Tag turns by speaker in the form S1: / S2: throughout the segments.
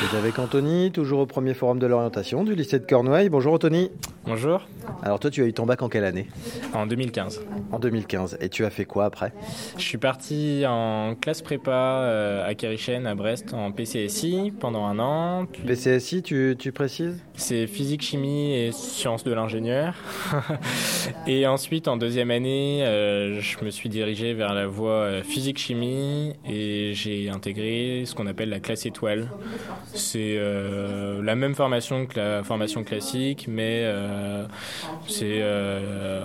S1: Je suis avec Anthony, toujours au premier forum de l'orientation du lycée de Cornouailles. Bonjour Anthony.
S2: Bonjour.
S1: Alors toi, tu as eu ton bac en quelle année
S2: En 2015.
S1: En 2015. Et tu as fait quoi après
S2: Je suis parti en classe prépa euh, à Kérichen, à Brest, en PCSI pendant un an. Puis
S1: PCSI, tu, tu précises
S2: C'est physique, chimie et sciences de l'ingénieur. et ensuite, en deuxième année, euh, je me suis dirigé vers la voie euh, physique-chimie et j'ai intégré ce qu'on appelle la classe étoile. C'est la même formation que la formation classique, mais c'est euh,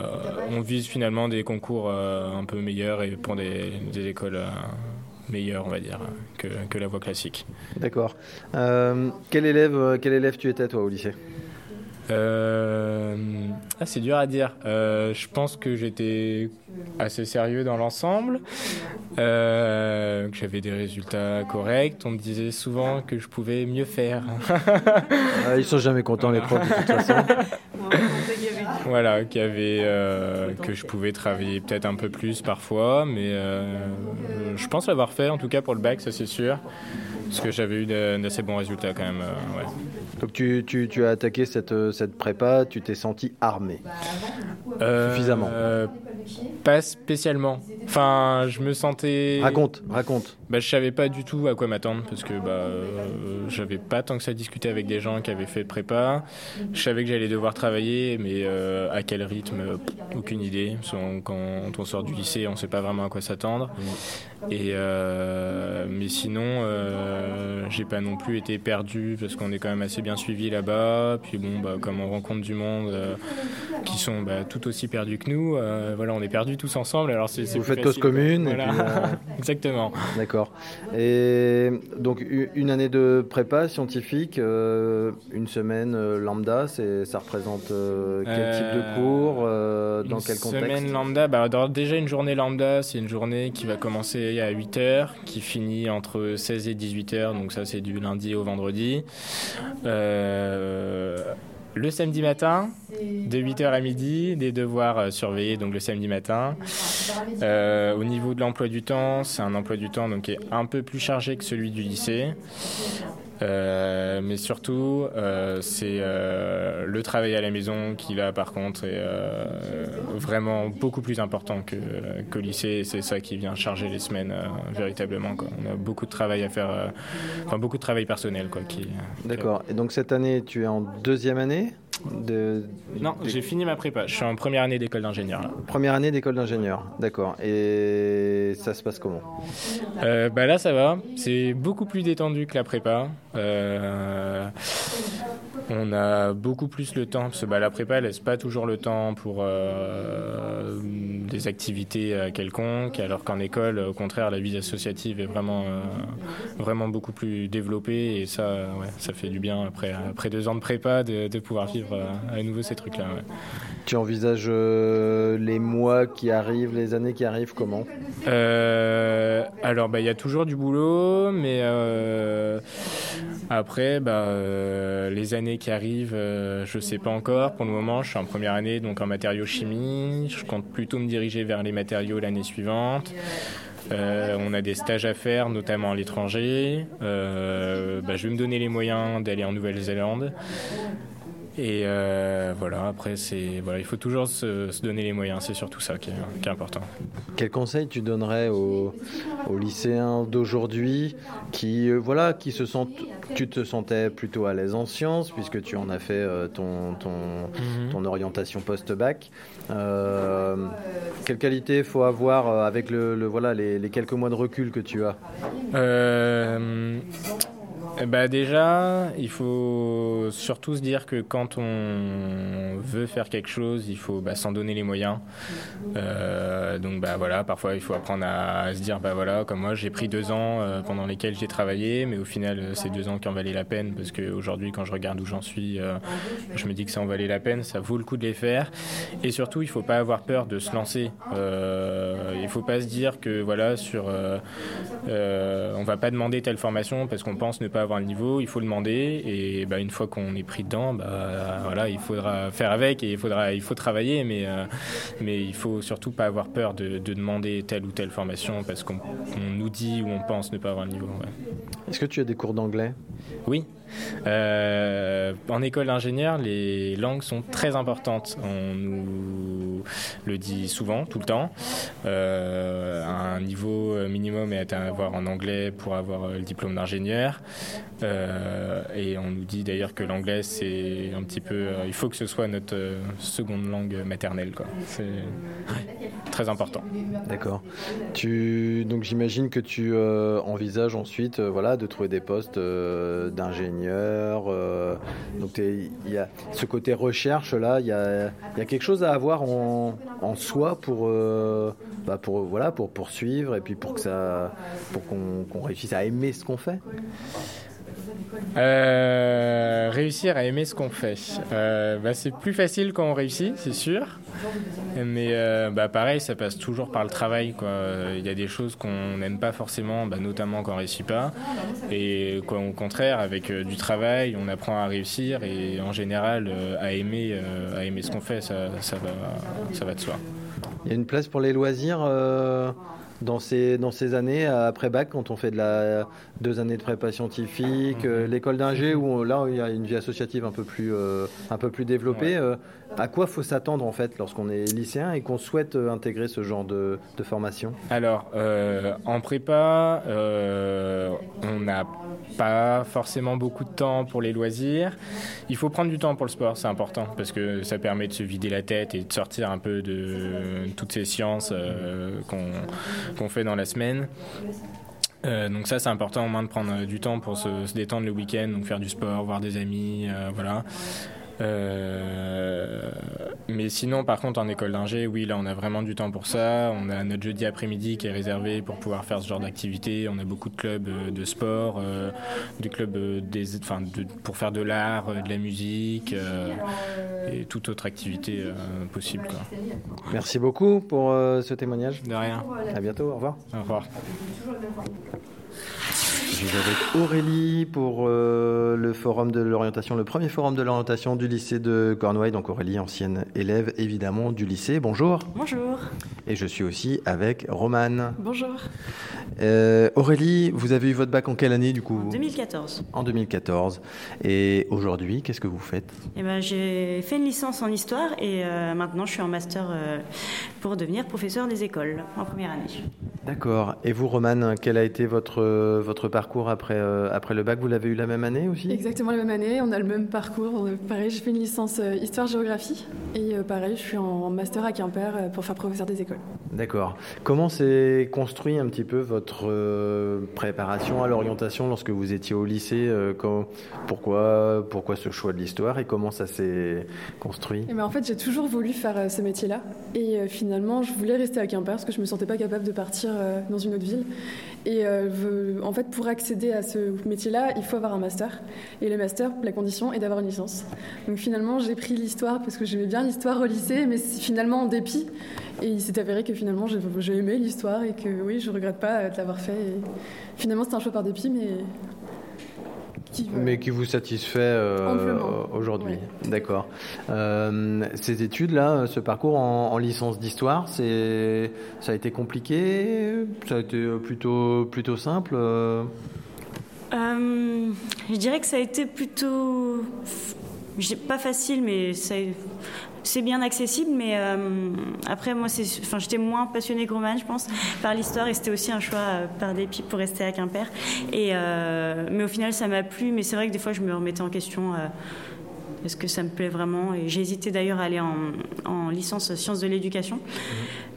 S2: on vise finalement des concours euh, un peu meilleurs et pour des, écoles euh, meilleures, on va dire, que, la voie classique.
S1: D'accord. Euh, quel, élève, euh, quel élève tu étais toi au lycée?
S2: Euh, ah, c'est dur à dire. Euh, je pense que j'étais assez sérieux dans l'ensemble, euh, que j'avais des résultats corrects. On me disait souvent que je pouvais mieux faire.
S1: Ah, Ils sont jamais contents les profs de toute façon.
S2: voilà, qu'il y avait, euh, que je pouvais travailler peut-être un peu plus parfois, mais euh, je pense l'avoir fait en tout cas pour le bac, ça c'est sûr. Parce que j'avais eu de- d'assez bons résultats quand même. euh, ouais.
S1: Donc tu, tu, tu as attaqué cette, euh, cette prépa, tu t'es senti armé.
S2: Euh,
S1: Suffisamment.
S2: euh, Pas spécialement. Enfin, je me sentais.
S1: Raconte, raconte.
S2: Bah, je savais pas du tout à quoi m'attendre parce que bah, j'avais pas tant que ça discuté avec des gens qui avaient fait prépa. Je savais que j'allais devoir travailler, mais à quel rythme, aucune idée. Quand on sort du lycée, on sait pas vraiment à quoi s'attendre. Et euh, mais sinon, euh, j'ai pas non plus été perdu parce qu'on est quand même assez bien suivi là-bas. Puis bon, bah, comme on rencontre du monde euh, qui sont bah, tout aussi perdus que nous, euh, voilà, on est perdus tous ensemble. Alors c'est
S1: Vous faites cause commune. et
S2: Voilà.
S1: puis,
S2: Exactement.
S1: D'accord. Et donc une année de prépa scientifique, une semaine lambda, c'est ça représente quel type de cours, dans
S2: une
S1: quel contexte?
S2: semaine lambda, bah, déjà une journée lambda, c'est une journée qui va commencer à 8h, qui finit entre 16 et 18h, donc ça c'est du lundi au vendredi. Euh, le samedi matin, de 8h à midi, des devoirs euh, surveillés donc le samedi matin. Euh, au niveau de l'emploi du temps, c'est un emploi du temps donc, qui est un peu plus chargé que celui du lycée. Euh, mais surtout, euh, c'est euh, le travail à la maison qui, là, par contre, est euh, vraiment beaucoup plus important que, qu'au lycée. C'est ça qui vient charger les semaines euh, véritablement. Quoi. On a beaucoup de travail à faire, euh, enfin beaucoup de travail personnel. Quoi, qui,
S1: D'accord. Et donc cette année, tu es en deuxième année? De
S2: Non, j'ai fini ma prépa. Je suis en première année d'école d'ingénieur. Là.
S1: première année d'école d'ingénieur. D'accord. Et ça se passe comment?
S2: Euh, bah là, ça va. C'est beaucoup plus détendu que la prépa. Euh, on a beaucoup plus le temps, parce que bah, la prépa laisse pas toujours le temps pour euh, des activités euh, quelconques, alors qu'en école, au contraire, la vie associative est vraiment, euh, vraiment beaucoup plus développée, et ça, ouais, ça fait du bien après, après deux ans de prépa de, de pouvoir vivre à nouveau ces trucs-là. ouais.
S1: Tu envisages les mois qui arrivent, les années qui arrivent comment?
S2: Euh, alors, bah, il y a toujours du boulot, mais après, bah, les années qui arrivent, euh, je sais pas encore. Pour le moment, je suis en première année, donc en matériaux chimie. Je compte plutôt me diriger vers les matériaux l'année suivante. Euh, on a des stages à faire, notamment à l'étranger. Euh, bah, je vais me donner les moyens d'aller en Nouvelle-Zélande. Et euh, voilà, après, c'est voilà, il faut toujours se, se donner les moyens, c'est surtout ça qui est- qui est important.
S1: Quel conseil tu donnerais aux, aux lycéens d'aujourd'hui qui, euh, voilà, qui se sentent, tu te sentais plutôt à l'aise en sciences puisque tu en as fait euh, ton, ton, ton orientation post-bac. Quelle qualité faut avoir avec le, le- voilà, les, les quelques mois de recul que tu as?
S2: Ben déjà, il faut surtout se dire que quand on veut faire quelque chose, il faut bah, s'en donner les moyens. Euh, donc bah voilà, parfois il faut apprendre à, se dire bah voilà, comme moi j'ai pris deux ans euh, pendant lesquels j'ai travaillé, mais au final euh, c'est deux ans qui en valaient la peine parce qu'aujourd'hui quand je regarde où j'en suis, je me dis que ça en valait la peine, ça vaut le coup de les faire. Et surtout, il faut pas avoir peur de se lancer. Il faut pas se dire que voilà sur on va pas demander telle formation parce qu'on pense ne pas avoir le niveau, il faut le demander et bah, une fois qu'on est pris dedans, bah, voilà, il faudra faire avec et il faudra, il faut travailler, mais, euh, mais il faut surtout pas avoir peur de, de demander telle ou telle formation parce qu'on on nous dit ou on pense ne pas avoir le niveau. ouais.
S1: Est-ce que tu as des cours d'anglais?
S2: Oui. Euh, en école d'ingénieur, les langues sont très importantes. On nous le dit souvent, tout le temps. Euh, un niveau minimum est à avoir en anglais pour avoir le diplôme d'ingénieur. Euh, et on nous dit d'ailleurs que l'anglais, c'est un petit peu. Il faut que ce soit notre seconde langue maternelle. C'est très important.
S1: D'accord. Donc j'imagine que tu envisages ensuite voilà, de trouver des postes d'ingénieur. Donc il y a ce côté recherche là, il y a, quelque chose à avoir en, soi pour, bah pour, voilà, pour poursuivre et puis pour, que ça, pour qu'on réussisse à aimer ce qu'on fait
S2: euh, réussir à aimer ce qu'on fait. Euh, bah, c'est plus facile quand on réussit, c'est sûr. Mais euh, bah, pareil, ça passe toujours par le travail. Il y a des choses qu'on n'aime pas forcément, bah, notamment quand on réussit pas. Et au contraire, avec du travail, on apprend à réussir et en général à aimer, à aimer ce qu'on fait, ça, ça, va, ça va de soi.
S1: Il y a une place pour les loisirs dans ces, dans ces années après bac, quand on fait de la deux années de prépa scientifique, euh, l'école d'ingé où là il y a une vie associative un peu plus, euh, un peu plus développée. Euh, à quoi faut s'attendre en fait lorsqu'on est lycéen et qu'on souhaite intégrer ce genre de, formation?
S2: Alors en prépa, on n'a pas forcément beaucoup de temps pour les loisirs. Il faut prendre du temps pour le sport, c'est important parce que ça permet de se vider la tête et de sortir un peu de toutes ces sciences qu'on fait dans la semaine. Euh, donc ça c'est important au moins de prendre du temps pour se, détendre le week-end, donc faire du sport, voir des amis, euh, voilà. Euh, mais sinon, par contre, en école d'ingé, oui, là, on a vraiment du temps pour ça. On a notre jeudi après-midi qui est réservé pour pouvoir faire ce genre d'activité. On a beaucoup de clubs euh, de sport, euh, des clubs des, enfin, pour faire de l'art, de la musique et toute autre activité possible. Quoi.
S1: Merci beaucoup pour ce témoignage.
S2: De rien.
S1: À bientôt. Au revoir.
S2: Au revoir.
S1: Je suis avec Aurélie pour euh, le forum de l'orientation, le premier forum de l'orientation du lycée de Cornouailles. Donc Aurélie, ancienne élève évidemment du lycée. Bonjour.
S3: Bonjour.
S1: Et je suis aussi avec Romane.
S3: Bonjour.
S1: Euh, Aurélie, vous avez eu votre bac en quelle année du coup?
S3: En 2014.
S1: En 2014. Et aujourd'hui, qu'est-ce que vous faites?
S3: Eh ben, J'ai fait une licence en histoire et euh, maintenant je suis en master pour devenir professeur des écoles en première année.
S1: D'accord. Et vous, Romane, quel a été votre, votre parcours? Parcours après, euh, après le bac, vous l'avez eu la même année aussi?
S4: Exactement la même année, on a le même parcours. Pareil, j'ai fait une licence euh, histoire-géographie et euh, pareil, je suis en master à Quimper pour faire professeur des écoles.
S1: D'accord. Comment s'est construit un petit peu votre préparation à l'orientation lorsque vous étiez au lycée pourquoi, pourquoi ce choix de l'histoire et comment ça s'est construit? Et
S4: eh ben, En fait, j'ai toujours voulu faire ce métier-là et finalement, je voulais rester à Quimper parce que je me sentais pas capable de partir dans une autre ville. Et en fait, pour accéder à ce métier-là, il faut avoir un master. Et le master, la condition est d'avoir une licence. Donc finalement, j'ai pris l'histoire parce que j'aimais bien l'histoire au lycée, mais finalement en dépit. Et il s'est avéré que finalement, j'ai aimé l'histoire et que oui, je regrette pas de l'avoir fait. Et finalement, c'est un choix par dépit, mais
S1: mais qui vous satisfait euh, aujourd'hui. D'accord. Euh, ces études-là, ce parcours en, licence d'histoire, c'est, ça a été compliqué? Ça a été plutôt, plutôt simple euh?
S3: Je dirais que ça a été plutôt. Pas facile, mais ça, c'est bien accessible, mais euh, après, moi, enfin, j'étais moins passionnée que Roman, je pense, par l'histoire, et c'était aussi un choix euh, par dépit pour rester à Quimper. Et, euh, mais au final, ça m'a plu, mais c'est vrai que des fois, je me remettais en question. est-ce que ça me plaît vraiment? Et j'ai hésité d'ailleurs à aller en, licence sciences de l'éducation, mmh.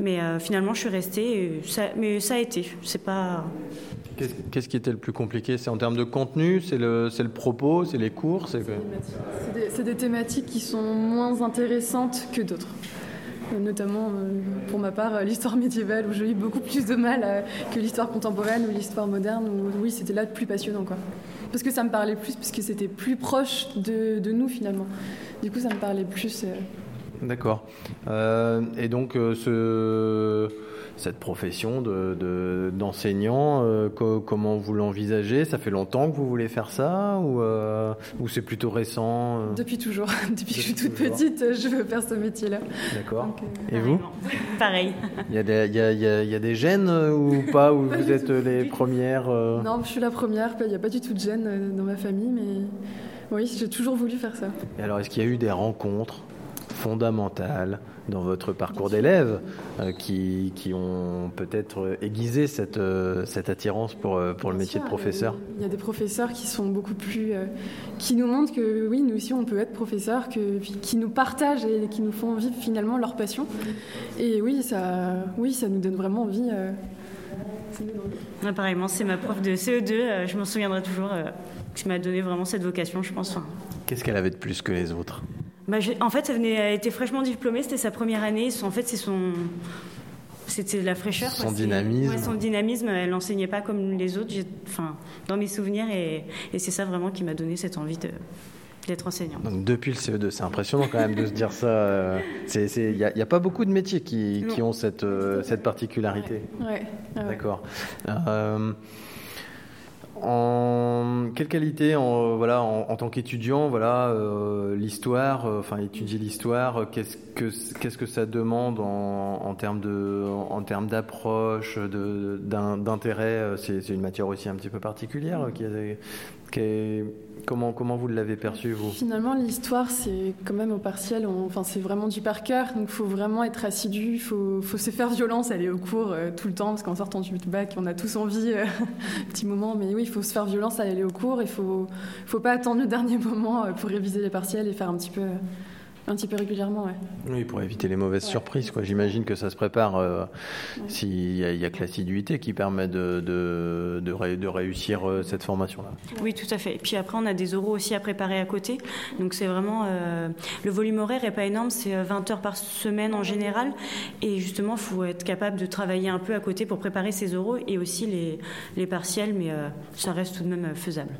S3: mais finalement, je suis restée. ça, mais ça a été. C'est pas.
S1: Qu'est-ce qui était le plus compliqué? C'est en termes de contenu? C'est le, le, propos? C'est les cours? C'est
S4: des, des, thématiques qui sont moins intéressantes que d'autres. Euh, notamment, euh, pour ma part, euh, l'histoire médiévale, où j'ai eu beaucoup plus de mal que l'histoire contemporaine ou l'histoire moderne, où oui, c'était là le plus passionnant. Quoi. Parce que ça me parlait plus, parce que c'était plus proche de, de, nous finalement. Du coup, ça me parlait plus.
S1: D'accord. et donc, ce cette profession de, d'enseignant euh, Comment vous l'envisagez? Ça fait longtemps que vous voulez faire ça ou, euh, ou c'est plutôt récent
S4: Depuis toujours. Depuis, que je suis toute petite, je veux faire ce métier-là.
S1: D'accord. Et vous?
S3: Pareil.
S1: Il y, a des, il, y a, il y a des gènes ou pas Ou vous êtes les premières
S4: Non, je suis la première. Il n'y a pas du tout de gènes dans ma famille, mais oui, j'ai toujours voulu faire ça.
S1: Et alors, est-ce qu'il y a eu des rencontres? Fondamentales dans votre parcours d'élève euh, qui, qui, ont peut-être aiguisé cette, euh, cette attirance pour, euh, pour le métier de professeur
S4: Il y a des professeurs qui sont beaucoup plus. qui nous montrent que oui, nous aussi on peut être professeur, que, qui nous partagent et qui nous font vivre finalement leur passion. Et oui, ça, oui, ça nous donne vraiment envie.
S3: Apparemment, c'est ma prof de CE2, je m'en souviendrai toujours, qui m'a donné vraiment cette vocation, je pense.
S1: Qu'est-ce qu'elle avait de plus que les autres?
S3: Bah, En fait, elle, venait, était fraîchement diplômée, c'était sa première année. En fait, c'est son. C'était la fraîcheur.
S1: Son dynamisme.
S3: son dynamisme, elle n'enseignait pas comme les autres, enfin, dans mes souvenirs, et, c'est ça vraiment qui m'a donné cette envie d'être enseignante.
S1: Donc depuis le CE2, c'est impressionnant quand même de se dire ça. Il n'y a, pas beaucoup de métiers qui, qui ont cette, euh, cette particularité.
S4: Ouais.
S1: D'accord. Euh, en quelle qualité, en, voilà, en, tant qu'étudiant, voilà, euh, l'histoire, euh, enfin étudier l'histoire, qu'est-ce que qu'est-ce que ça demande en, en termes de, en, termes d'approche, d'intérêt. Euh, c'est une matière aussi un petit peu particulière qui, est, Comment, comment vous l'avez perçu, vous?
S4: Finalement, l'histoire, c'est quand même au partiel, enfin, c'est vraiment du par cœur, donc il faut vraiment être assidu, il faut, faut, se faire violence, aller au cours euh, tout le temps, parce qu'en sortant du bac, on a tous envie, euh, petit moment, mais oui, il faut se faire violence, aller au cours, il faut, faut pas attendre le dernier moment euh, pour réviser les partiels et faire un petit peu un petit peu régulièrement, ouais.
S1: Oui, pour éviter les mauvaises surprises, quoi. J'imagine que ça se prépare euh, s'il y, a que l'assiduité qui permet de, de, de, réussir euh, cette formation-là.
S3: Oui, tout à fait. Et puis après, on a des oraux aussi à préparer à côté. Donc c'est vraiment. Euh, le volume horaire n'est pas énorme, c'est 20 heures par semaine en général. Et justement, il faut être capable de travailler un peu à côté pour préparer ces oraux et aussi les, les partiels, mais ça reste tout de même faisable.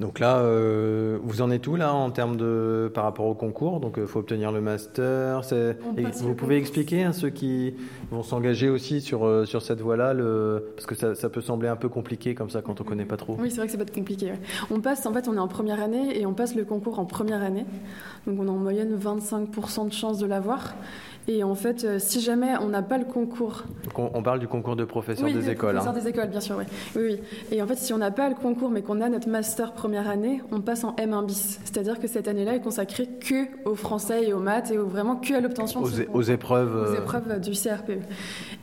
S1: Donc là, euh, vous en êtes où là en termes de par rapport au concours? Donc il euh, faut obtenir le master. vous pouvez expliquer à ceux qui vont s'engager aussi sur euh, sur cette voie-là, le... parce que ça, ça, peut sembler un peu compliqué comme ça quand on connaît pas trop.
S4: Oui, c'est vrai que ça peut être compliqué. On passe, en fait, on est en première année et on passe le concours en première année. Donc on a en moyenne 25% de chances de l'avoir. Et en fait, euh, si jamais on n'a pas le concours.
S1: On, parle du concours de professeur des écoles.
S4: Professeur hein. des écoles, bien sûr, oui. oui, oui. Et en fait, si on n'a pas le concours, mais qu'on a notre master première année, on passe en M1 bis. C'est-à-dire que cette année-là est consacrée que aux français et aux maths et vraiment que à l'obtention
S1: aux, aux, épreuves.
S4: Aux euh, épreuves du CRPE.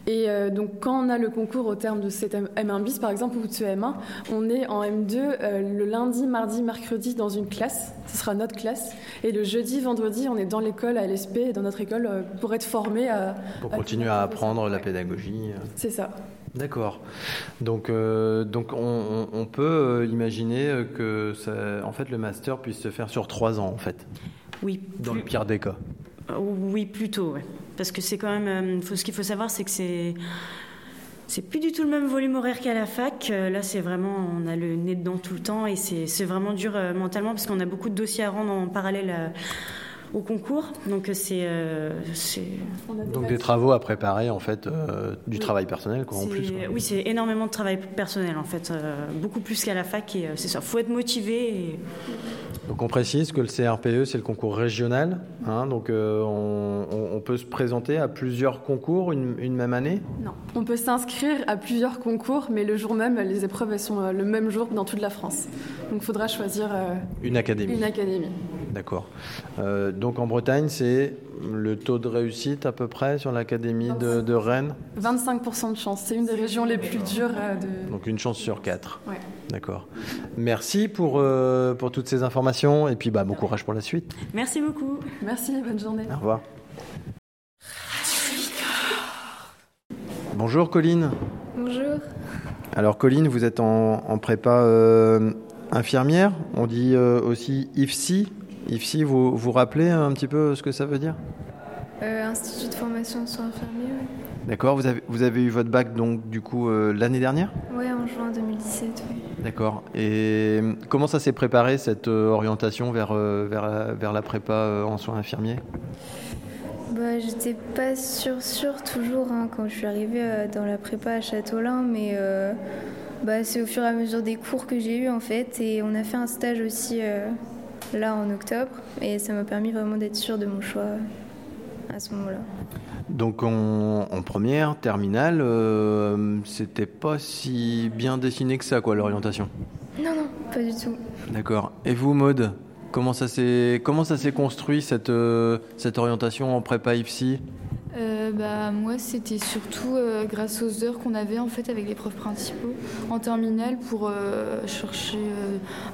S4: Et euh, donc, quand on a le concours au terme de cette M1 bis, par exemple, ou de ce M1, on est en M2 le lundi, mardi, mercredi dans une classe. Ce sera notre classe. Et le jeudi, vendredi, on est dans l'école à LSP, dans notre école, pour être formé à...
S1: Pour continuer à apprendre la pédagogie.
S4: C'est ça.
S1: D'accord. Donc, euh, donc on, peut euh, imaginer que ça, en fait, le master puisse se faire sur trois ans, en fait.
S3: Oui.
S1: Dans le pire des cas.
S3: Euh, oui, plutôt. Parce que c'est quand même. ce qu'il faut savoir, c'est que c'est. C'est plus du tout le même volume horaire qu'à la fac. Là, c'est vraiment, on a le nez dedans tout le temps et c'est vraiment dur mentalement parce qu'on a beaucoup de dossiers à rendre en parallèle à, au concours. Donc euh, euh, c'est
S1: donc des travaux à préparer en fait, euh, du travail personnel quoi, en plus.
S3: Oui, c'est énormément de travail personnel en fait, beaucoup plus qu'à la fac et c'est ça. Faut être motivé.
S1: Donc on précise que le CRPE c'est le concours régional, hein, donc on, peut se présenter à plusieurs concours une, une même année?
S4: Non, on peut s'inscrire à plusieurs concours, mais le jour même les épreuves elles sont le même jour dans toute la France. Donc il faudra choisir
S1: une académie.
S4: Une académie.
S1: D'accord. Euh, donc en Bretagne, c'est le taux de réussite à peu près sur l'académie de, Rennes
S4: 25% de chance. C'est une des régions les plus dures euh, de.
S1: Donc une chance sur quatre.
S4: Ouais.
S1: D'accord. Merci pour, euh, pour toutes ces informations et puis bah, bon courage pour la suite.
S3: Merci beaucoup.
S4: Merci, bonne journée.
S1: Au revoir. Bonjour Colline.
S5: Bonjour.
S1: Alors Colline, vous êtes en, en prépa infirmière, on dit aussi IFSI, IFSI, vous vous rappelez un petit peu ce que ça veut dire
S5: euh, Institut de formation de soins infirmiers, oui.
S1: D'accord, vous avez, vous avez eu votre bac donc du coup euh, l'année dernière
S5: Oui, en juin 2017, oui.
S1: D'accord. Et comment ça s'est préparé cette euh, orientation vers, vers, vers, la prépa en soins infirmiers
S5: bah, J'étais pas sûre, sûre toujours hein, quand je suis arrivée euh, dans la prépa à Châteaulin, mais euh, bah, c'est au fur et à mesure des cours que j'ai eu en fait. Et on a fait un stage aussi euh, là en octobre, et ça m'a permis vraiment d'être sûre de mon choix à ce moment-là.
S1: Donc en, en première, terminale, euh, c'était pas si bien dessiné que ça, quoi, l'orientation.
S5: Non, non, pas du tout.
S1: D'accord. Et vous, Maude, comment ça s'est comment ça s'est construit cette euh, cette orientation en prépa IFSI
S6: Euh, bah, moi, c'était surtout euh, grâce aux heures qu'on avait en fait avec les profs principaux en terminale pour euh, chercher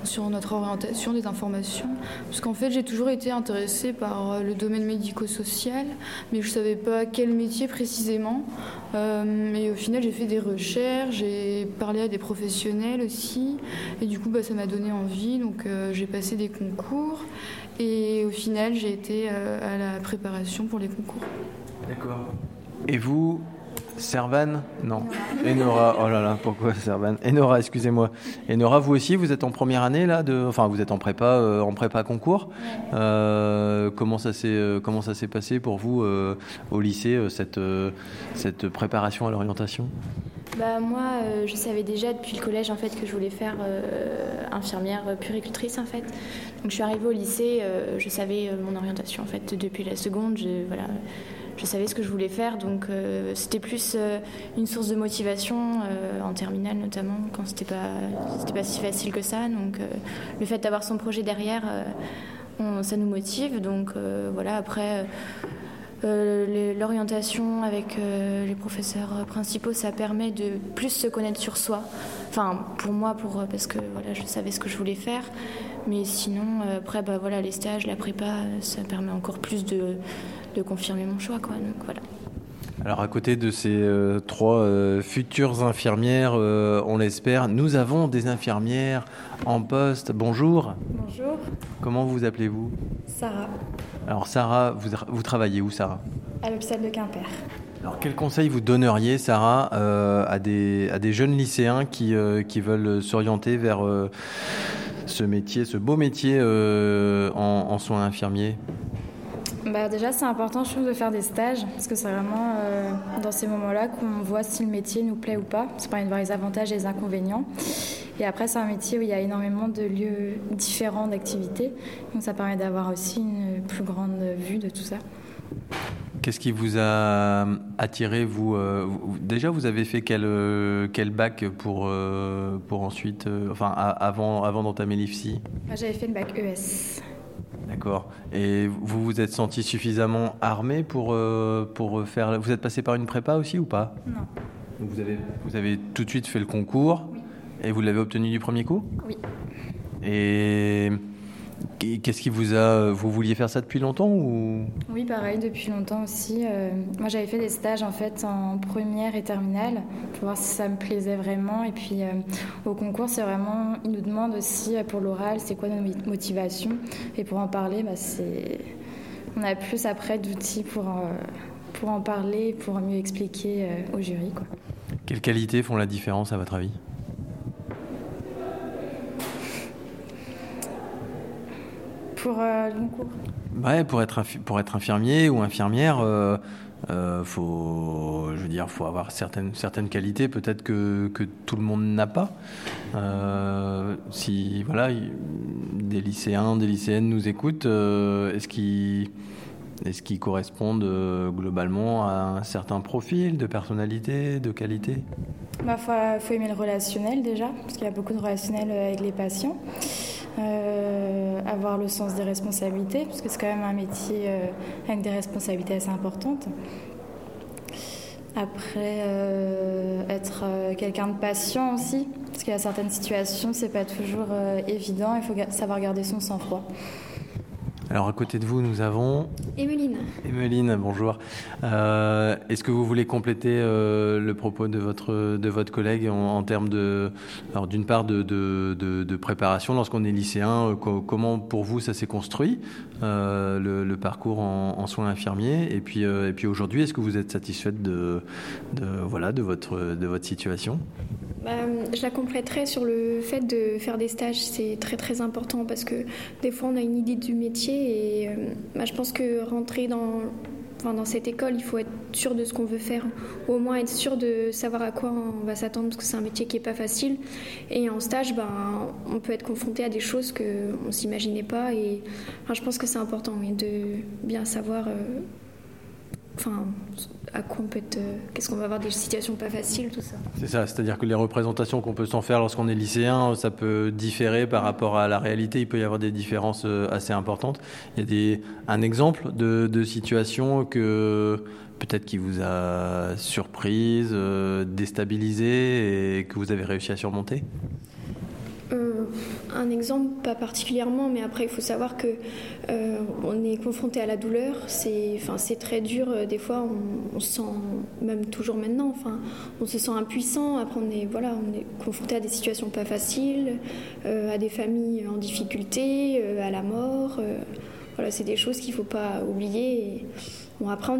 S6: sur notre orientation des informations. Parce qu'en fait, j'ai toujours été intéressée par le domaine médico-social, mais je savais pas quel métier précisément. Et au final, j'ai fait des recherches, j'ai parlé à des professionnels aussi, et du coup, bah, ça m'a donné envie. Donc, j'ai passé des concours, et au final, j'ai été à la préparation pour les concours.
S1: D'accord. Et vous, Servan Non. Enora, oh là là, pourquoi Servan Enora, excusez-moi. Enora, vous aussi, vous êtes en première année là de, enfin, vous êtes en prépa, euh, en prépa concours. Euh, comment ça s'est, euh, comment ça s'est passé pour vous euh, au lycée cette, euh, cette préparation à l'orientation?
S7: Bah moi, euh, je savais déjà depuis le collège en fait que je voulais faire euh, infirmière puricultrice en fait. Donc je suis arrivée au lycée, euh, je savais euh, mon orientation en fait depuis la seconde. Je, voilà, je savais ce que je voulais faire, donc euh, c'était plus euh, une source de motivation euh, en terminale notamment quand c'était pas pas si facile que ça. Donc le fait d'avoir son projet derrière, ça nous motive. Donc voilà après. L'orientation avec les professeurs principaux, ça permet de plus se connaître sur soi. Enfin, pour moi, pour, parce que voilà, je savais ce que je voulais faire. Mais sinon, euh, après, bah, voilà, les stages, la prépa, euh, ça permet encore plus de, de confirmer mon choix. Quoi. Donc, voilà.
S1: Alors à côté de ces euh, trois euh, futures infirmières, euh, on l'espère, nous avons des infirmières en poste. Bonjour.
S8: Bonjour,
S1: Comment vous appelez-vous?
S8: Sarah,
S1: Alors Sarah, vous, vous travaillez où Sarah?
S8: À l'hôpital de Quimper.
S1: Alors quel conseil vous donneriez Sarah euh, à, des, jeunes lycéens qui, euh, veulent s'orienter vers euh, ce métier, ce beau métier en, soins infirmiers?
S8: Bah déjà, c'est important, je trouve, de faire des stages, parce que c'est vraiment dans ces moments-là qu'on voit si le métier nous plaît ou pas. Ça permet de voir les avantages et les inconvénients. Et après, c'est un métier où il y a énormément de lieux différents d'activités, donc ça permet d'avoir aussi une plus grande vue de tout ça.
S1: Qu'est-ce qui vous a attiré vous, euh, vous- Déjà, vous avez fait quel, euh, quel bac pour, euh, pour ensuite, enfin a- avant, avant d'entamer l'IFSI?
S8: J'avais fait le bac ES.
S1: D'accord. Et vous vous êtes senti suffisamment armé pour, pour faire. Vous êtes passé par une prépa aussi ou pas?
S8: Non.
S1: Donc vous avez, vous avez tout de suite fait le concours et vous l'avez obtenu du premier coup?
S8: Oui.
S1: Et qu'est-ce qui vous a. Vous vouliez faire ça depuis longtemps ou?
S8: Oui, pareil, depuis longtemps aussi. Euh, moi, j'avais fait des stages en fait en première et terminale pour voir si ça me plaisait vraiment. Et puis euh, au concours, c'est vraiment, ils nous demandent aussi euh, pour l'oral, c'est quoi nos mi- motivations. Et pour en parler, bah, c'est, on a plus après d'outils pour euh, pour en parler, pour mieux expliquer au jury, quoi.
S1: Quelles qualités font la différence à votre avis?
S8: Pour euh, le concours.
S1: Ouais, pour être, pour être infirmier ou infirmière, euh, euh, faut, je veux dire, faut avoir certaines, certaines qualités peut-être que, que tout le monde n'a pas. Euh, si voilà, des lycéens, des lycéennes nous écoutent, est-ce qu'ils est-ce qu'ils correspondent globalement à un certain profil de personnalité, de qualité?
S8: Il bah, faut, faut aimer le relationnel déjà, parce qu'il y a beaucoup de relationnel avec les patients. Euh, avoir le sens des responsabilités, parce que c'est quand même un métier euh, avec des responsabilités assez importantes. Après, euh, être quelqu'un de patient aussi, parce qu'il y a certaines situations, c'est pas toujours évident, il faut savoir garder son sang-froid.
S1: Alors à côté de vous, nous avons
S5: Emeline.
S1: Emeline, bonjour. Euh, Est-ce que vous voulez compléter euh, le propos de votre, de votre collègue en, en termes de, alors d'une part de, de, de- de préparation lorsqu'on est lycéen, euh, co- comment pour vous ça s'est construit le, le parcours en, en soins infirmiers et puis, et puis aujourd'hui, est-ce que vous êtes satisfaite de, de, voilà, de, votre, de votre situation?
S9: Bah, je la compléterais sur le fait de faire des stages, c'est très très important parce que des fois on a une idée du métier et euh, bah, je pense que rentrer dans cette école, il faut être sûr de ce qu'on veut faire, au moins être sûr de savoir à quoi on va s'attendre, parce que c'est un métier qui n'est pas facile. Et en stage, ben, on peut être confronté à des choses qu'on ne s'imaginait pas. Et je pense que c'est important de bien savoir. Euh, enfin, à quoi on peut être, qu'est-ce qu'on va avoir des situations pas faciles, tout ça.
S1: C'est ça, c'est-à-dire que les représentations qu'on peut s'en faire lorsqu'on est lycéen, ça peut différer par rapport à la réalité. Il peut y avoir des différences euh, assez importantes. Il y a des, un exemple de, de situation que peut-être qui vous a surprise, euh, déstabilisé et que vous avez réussi à surmonter?
S9: Un exemple, pas particulièrement, mais après il faut savoir que euh, on est confronté à la douleur. C'est, très dur. Euh, des fois, on, se sent, même toujours maintenant, on se sent impuissant. Après, on est, voilà, on est confronté à des situations pas faciles, à des familles en difficulté, à la mort. voilà, c'est des choses qu'il faut pas oublier. bon, après,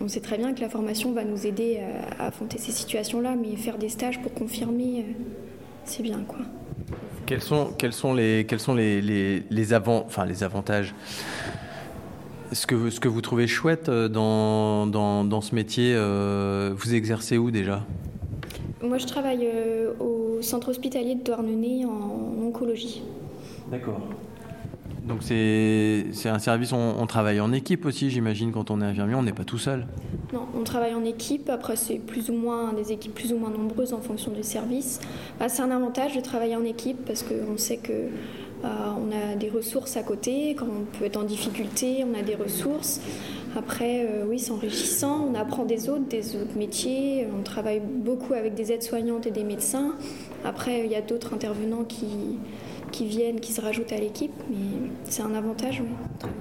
S9: on sait très bien que la formation va nous aider à, à affronter ces situations-là, mais faire des stages pour confirmer, c'est bien, quoi.
S1: Quels sont, quels sont, les, quels sont les, les, les, avant, enfin, les avantages? Ce que, ce que vous trouvez chouette euh, dans, dans, dans ce métier, euh, vous exercez où déjà?
S9: Moi, je travaille euh, au centre hospitalier de Douarnenez en oncologie.
S1: D'accord. Donc c'est un service, on, on, travaille en équipe aussi, j'imagine, quand on est infirmier, on n'est pas tout seul.
S9: Non, on travaille en équipe, après c'est plus ou moins des équipes plus ou moins nombreuses en fonction du service. Bah, c'est un avantage de travailler en équipe parce qu'on sait que bah, on a des ressources à côté, quand on peut être en difficulté, on a des ressources. Après, euh, oui, c'est enrichissant, on apprend des autres, des autres métiers, on travaille beaucoup avec des aides-soignantes et des médecins. Après, il y a d'autres intervenants qui qui viennent, qui se rajoutent à l'équipe, mais c'est un avantage. Oui.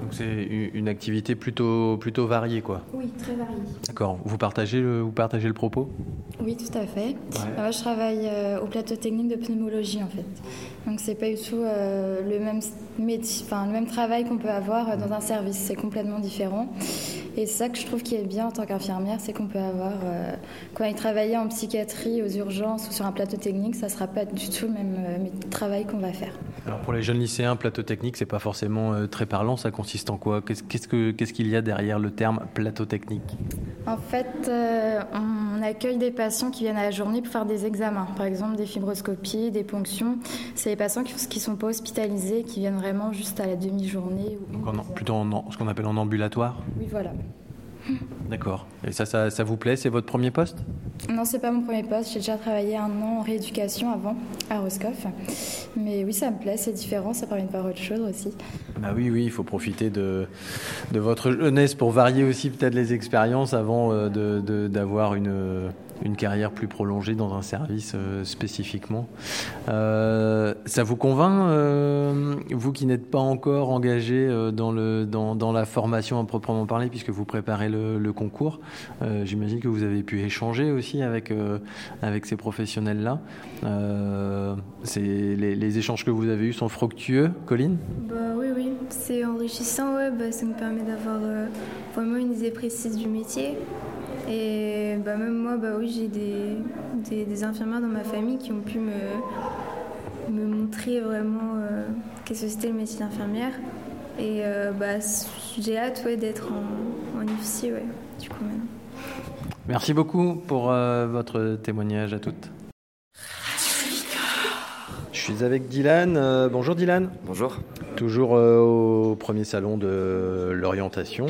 S1: Donc c'est une activité plutôt, plutôt variée, quoi.
S9: Oui, très variée.
S1: D'accord. Vous partagez le, vous partagez le propos?
S8: Oui, tout à fait. Moi, je travaille euh, au plateau technique de pneumologie, en fait. Donc c'est pas du tout euh, le même métier, enfin le même travail qu'on peut avoir euh, dans un service. C'est complètement différent. Et c'est ça que je trouve qui est bien en tant qu'infirmière, c'est qu'on peut avoir, euh, quand il travailler en psychiatrie, aux urgences ou sur un plateau technique, ça ne sera pas du tout le même euh, travail qu'on va faire.
S1: Alors pour les jeunes lycéens, plateau technique, c'est pas forcément euh, très parlant. Ça consiste en quoi? Qu'est-ce qu'il qu qu'il y a derrière le terme plateau technique?
S8: En fait, euh, on accueille des patients qui viennent à la journée pour faire des examens, par exemple des fibroscopies, des ponctions. C'est des patients qui ne sont pas hospitalisés, qui viennent vraiment juste à la demi-journée.
S1: Plutôt en, ce qu'on appelle en ambulatoire?
S8: Oui, voilà.
S1: D'accord. Et ça, ça, ça vous plaît? C'est votre premier poste?
S8: Non, c'est pas mon premier poste. J'ai déjà travaillé un an en rééducation avant, à Roscoff. Mais oui, ça me plaît, c'est différent, ça permet de voir autre chose aussi.
S1: Bah oui, oui, il faut profiter de, de votre jeunesse pour varier aussi peut-être les expériences avant euh, d'avoir une une carrière plus prolongée dans un service euh, spécifiquement. Euh, ça vous convainc, euh, vous qui n'êtes pas encore engagé dans, la formation à proprement parler, puisque vous préparez le, concours J'imagine que vous avez pu échanger aussi avec, ces professionnels-là. les, échanges que vous avez eus sont fructueux, Colline?
S5: Bah, Oui, oui, c'est enrichissant, bah, ça nous permet d'avoir vraiment une idée précise du métier. Et bah, même moi, bah oui, j'ai des, des, infirmières dans ma famille qui ont pu me, me montrer vraiment euh, qu'est-ce que c'était le métier d'infirmière. Et euh, bah, j'ai hâte ouais, d'être en, en ouais, du coup maintenant.
S1: Merci beaucoup pour euh, votre témoignage à toutes. Je suis avec Dylan. Euh, bonjour Dylan.
S10: Bonjour.
S1: Toujours euh, au premier salon de l'orientation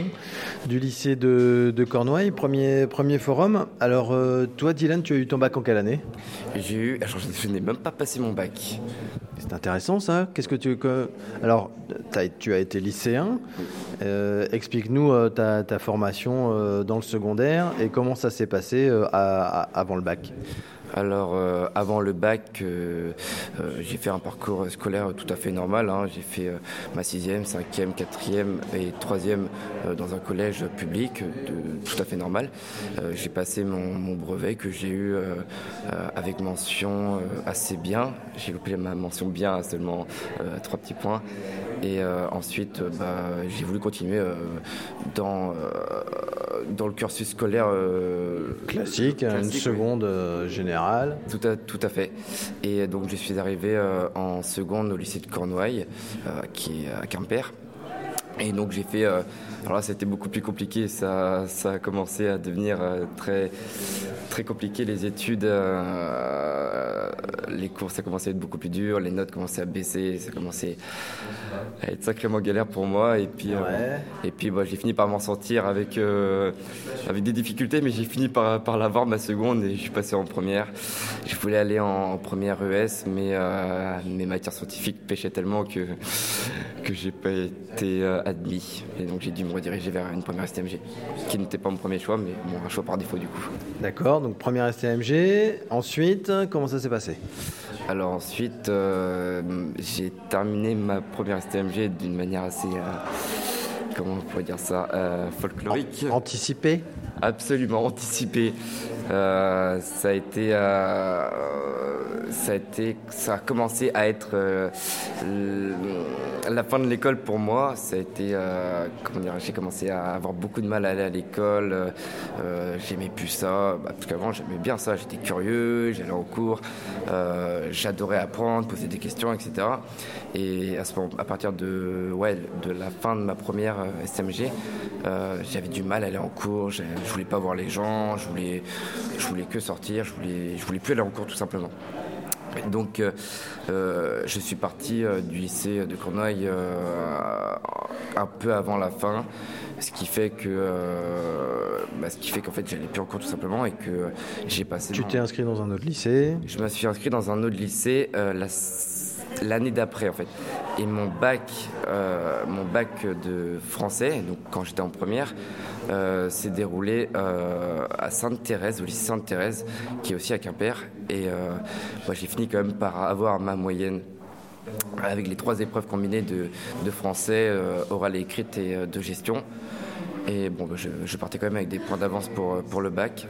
S1: du lycée de, de, Cornouailles, premier, premier forum. Alors euh, toi Dylan, tu as eu ton bac en quelle année?
S10: J'ai eu, alors je n'ai même pas passé mon bac.
S1: C'est intéressant ça. Qu'est-ce que tu alors tu as été lycéen. Euh, Explique-nous ta, ta, formation dans le secondaire et comment ça s'est passé avant le bac.
S10: Alors, euh, avant le bac, euh, euh, j'ai fait un parcours scolaire tout à fait normal. Hein. J'ai fait euh, ma sixième, cinquième, quatrième et troisième dans un collège public, tout à fait normal. j'ai passé mon, mon, brevet que j'ai eu avec mention assez bien. J'ai loupé ma mention bien à seulement trois petits points. Et ensuite, bah, j'ai voulu continuer dans, dans le cursus scolaire
S1: classique, classique, une seconde générale.
S10: Tout à, tout à fait. Et donc je suis arrivé euh, en seconde au lycée de Cornouailles, euh, qui est à Quimper. Et donc j'ai fait. Alors là, c'était beaucoup plus compliqué. Ça, ça a commencé à devenir très, très compliqué. Les études, les cours, ça commençait à être beaucoup plus dur. Les notes commençaient à baisser. Ça commençait à être sacrément galère pour moi. Et puis, et puis, bah, j'ai fini par m'en sortir avec avec des difficultés, mais j'ai fini par, par l'avoir ma seconde et je suis passé en première. Je voulais aller en, première ES, mais euh, mes matières scientifiques pêchaient tellement que, que j'ai pas été euh, admis. Et donc j'ai dû me rediriger vers une première STMG, qui n'était pas mon premier choix, mais bon, un choix par défaut du coup.
S1: D'accord, donc première STMG. Ensuite, comment ça s'est passé?
S10: Alors ensuite, euh, j'ai terminé ma première STMG d'une manière assez comment on pourrait dire ça, euh, folklorique.
S1: Anticipé
S10: Absolument, anticipé. Euh, ça a été, euh, ça a été, ça a commencé à être la fin de l'école pour moi. Ça a été, comment dire, j'ai commencé à avoir beaucoup de mal à aller à l'école. j'aimais plus ça, bah, parce qu'avant j'aimais bien ça. J'étais curieux, j'allais en cours, j'adorais apprendre, poser des questions, etc. Et à, ce moment, à partir de, ouais, de la fin de ma première SMG, j'avais du mal à aller en cours. Je voulais pas voir les gens, je voulais, je voulais que sortir, je voulais, je voulais plus aller en cours tout simplement. Donc, euh, euh, je suis parti euh, du lycée de Cornouailles un peu avant la fin, ce qui fait que, bah, ce qui fait qu'en fait, j'allais plus en cours tout simplement et que j'ai passé.
S1: Tu t'es inscrit dans un autre lycée
S10: Je me suis inscrit dans un autre lycée l'année d'après en fait. Et mon bac, mon bac de français, donc quand j'étais en première, euh, s'est déroulé euh, à Sainte-Thérèse, au lycée Sainte-Thérèse, qui est aussi à Quimper. Et euh, moi, j'ai fini quand même par avoir ma moyenne avec les trois épreuves combinées de, français, oral et écrite et de gestion. Et bon, bah, je, partais quand même avec des points d'avance pour, pour le bac.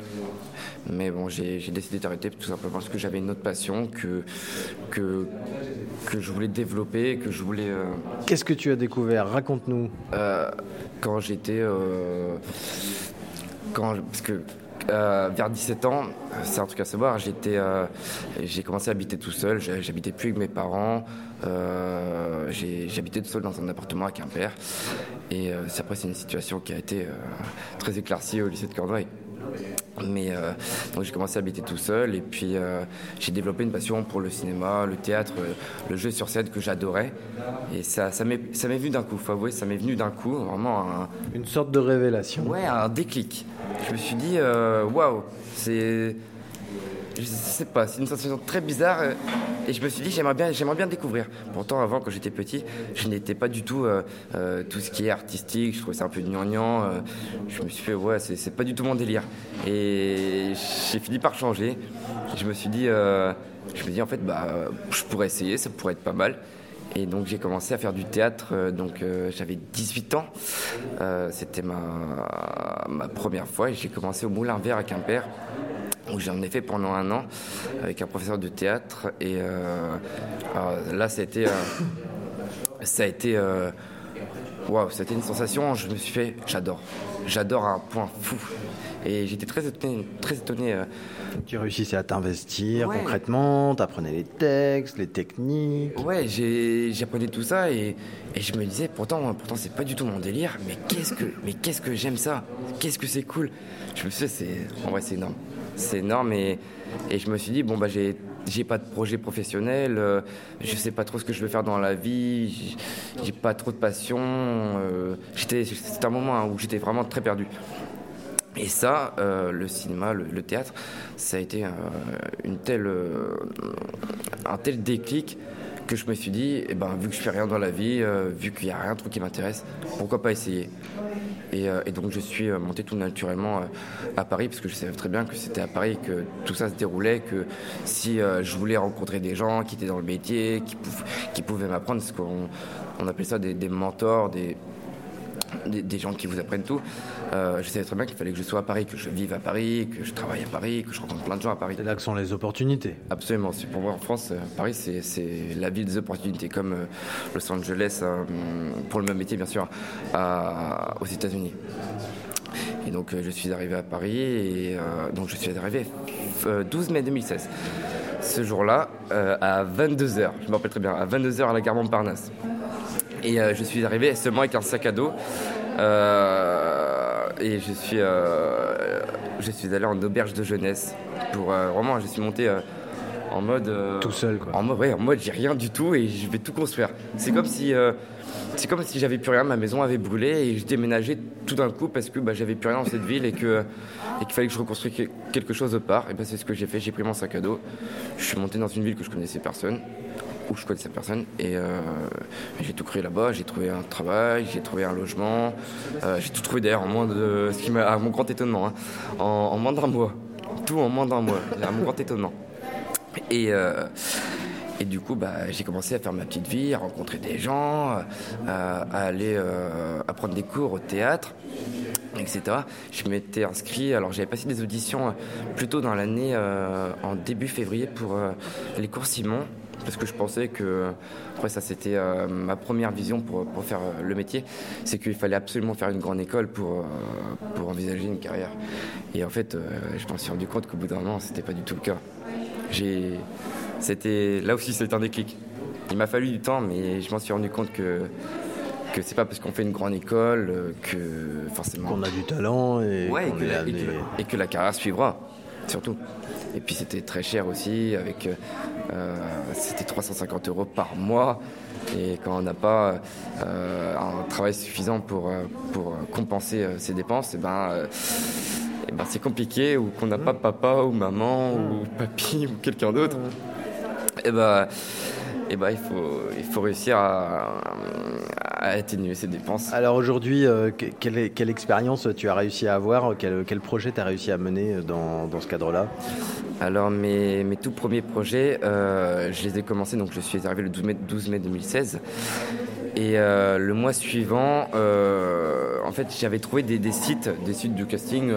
S10: Mais bon, j'ai décidé d'arrêter tout simplement parce que j'avais une autre passion que, que, que je voulais développer, que je voulais.
S1: Qu'est-ce que tu as découvert? Raconte-nous
S10: quand j'étais. Euh, quand, parce que euh, vers 17 ans, c'est un truc à savoir, euh, j'ai commencé à habiter tout seul, j'habitais plus avec mes parents, j'habitais tout seul dans un appartement à Quimper. Et après, c'est une situation qui a été très éclaircie au lycée de Cornouailles. Mais euh, donc j'ai commencé à habiter tout seul et puis euh, j'ai développé une passion pour le cinéma, le théâtre, le jeu sur scène que j'adorais. Et ça, ça m'est, venu d'un coup, faut avouer, ça m'est venu d'un coup, vraiment
S1: Une sorte de révélation.
S10: Ouais, un déclic. Je me suis dit, euh, waouh, c'est je sais pas, c'est une sensation très bizarre. Euh, et je me suis dit, j'aimerais bien, j'aimerais bien découvrir. Pourtant, avant, quand j'étais petit, je n'étais pas du tout euh, euh, tout ce qui est artistique. Je trouvais ça un peu gnangnan. je me suis fait, ouais, c'est, pas du tout mon délire. Et j'ai fini par changer. Je me suis dit, je me dis en fait, bah, je pourrais essayer, ça pourrait être pas mal. Et donc j'ai commencé à faire du théâtre, donc j'avais 18 ans. C'était ma, ma première fois et j'ai commencé au Moulin Vert à Quimper où j'en ai fait pendant un an avec un professeur de théâtre. Et euh, là, ça a été, euh, ça a été, euh, waouh, c'était une sensation. Je me suis fait, j'adore, j'adore à un point fou. Et j'étais très étonné, très étonné.
S1: Tu réussissais à t'investir concrètement, tu apprenais les textes, les techniques.
S10: Ouais, j'apprenais tout ça et, et, je me disais, pourtant, pourtant c'est pas du tout mon délire, mais qu'est-ce que, mais qu'est-ce que j'aime ça? Qu'est-ce que c'est cool? Je me suis dit, c'est, en vrai, c'est énorme c'est énorme. Et, et, je me suis dit, bon, bah, j'ai, pas de projet professionnel, euh, je sais pas trop ce que je veux faire dans la vie, j'ai, pas trop de passion. Euh, c'était un moment où j'étais vraiment très perdu. Et ça, euh, le cinéma, le, théâtre, ça a été une telle, un tel déclic que je me suis dit, eh ben, vu que je fais rien dans la vie, vu qu'il n'y a rien de qui m'intéresse, pourquoi pas essayer? Euh, et, donc je suis euh, monté tout naturellement euh, à Paris parce que je savais très bien que c'était à Paris que tout ça se déroulait, que si je voulais rencontrer des gens qui étaient dans le métier, qui, pouvaient m'apprendre, ce qu'on on appelait ça des, des mentors, des, des, gens qui vous apprennent tout. Euh, je savais très bien qu'il fallait que je sois à Paris, que je vive à Paris, que je travaille à Paris, que je rencontre plein de gens à Paris.
S1: C'est là que sont les opportunités.
S10: Absolument. Pour moi, en France, euh, Paris, c'est la ville des opportunités, comme euh, Los Angeles, pour le même métier, bien sûr, aux États-Unis. Et donc, je suis arrivé à Paris, et donc je suis arrivé 12 mai 2016. Ce jour-là, à 22h, je me rappelle très bien, à 22h à la gare Montparnasse. Et je suis arrivé seulement avec un sac à dos. Et je suis, je suis allé en auberge de jeunesse. Pour, vraiment, je suis monté en mode.
S1: tout seul, quoi.
S10: En mode, ouais, en mode j'ai rien du tout et je vais tout construire. C'est comme si c'est comme si j'avais plus rien, ma maison avait brûlé et je déménageais tout d'un coup parce que bah, j'avais plus rien dans cette ville et que et qu'il fallait que je reconstruise quelque chose au part. Et ben c'est ce que j'ai fait. J'ai pris mon sac à dos. Je suis monté dans une ville que je connaissais personne, où je connaissais personne, et euh, j'ai tout créé là-bas. J'ai trouvé un travail, j'ai trouvé un logement, euh, j'ai tout trouvé d'ailleurs en moins de, à mon grand étonnement, hein, en, moins d'un mois. Tout en moins d'un mois, à mon grand étonnement. Et euh, et du coup, bah, j'ai commencé à faire ma petite vie, à rencontrer des gens, à, aller euh, prendre des cours au théâtre, etc. Je m'étais inscrit, alors j'avais passé des auditions plutôt dans l'année, en début février, pour les cours Simon, parce que je pensais que, après ça c'était ma première vision pour, pour faire le métier, c'est qu'il fallait absolument faire une grande école pour, pour envisager une carrière. Et en fait, je m'en suis rendu compte qu'au bout d'un moment, c'était pas du tout le cas. J'ai c'était là aussi c'est un déclic. Il m'a fallu du temps, mais je m'en suis rendu compte que que c'est pas parce qu'on fait une grande école euh, que forcément
S1: qu'on a du talent et,
S10: que la, carrière suivra surtout. Et puis c'était très cher aussi, avec euh, c'était 350 euros par mois. Et quand on n'a pas euh, un travail suffisant pour, pour compenser ces dépenses, et eh ben, eh ben c'est compliqué, ou qu'on n'a pas papa ou maman ou papy ou quelqu'un d'autre et eh ben, et ben, il, faut, il faut réussir à, atténuer ces dépenses.
S1: Alors aujourd'hui, euh, quelle, quelle, expérience tu as réussi à avoir quel, quel projet tu as réussi à mener dans, dans ce cadre-là?
S10: Alors mes, mes, tout premiers projets, euh, je les ai commencés, donc je suis arrivé le 12 mai, 12 mai 2016. Et euh, le mois suivant, en fait, j'avais trouvé des, des, sites, des sites de casting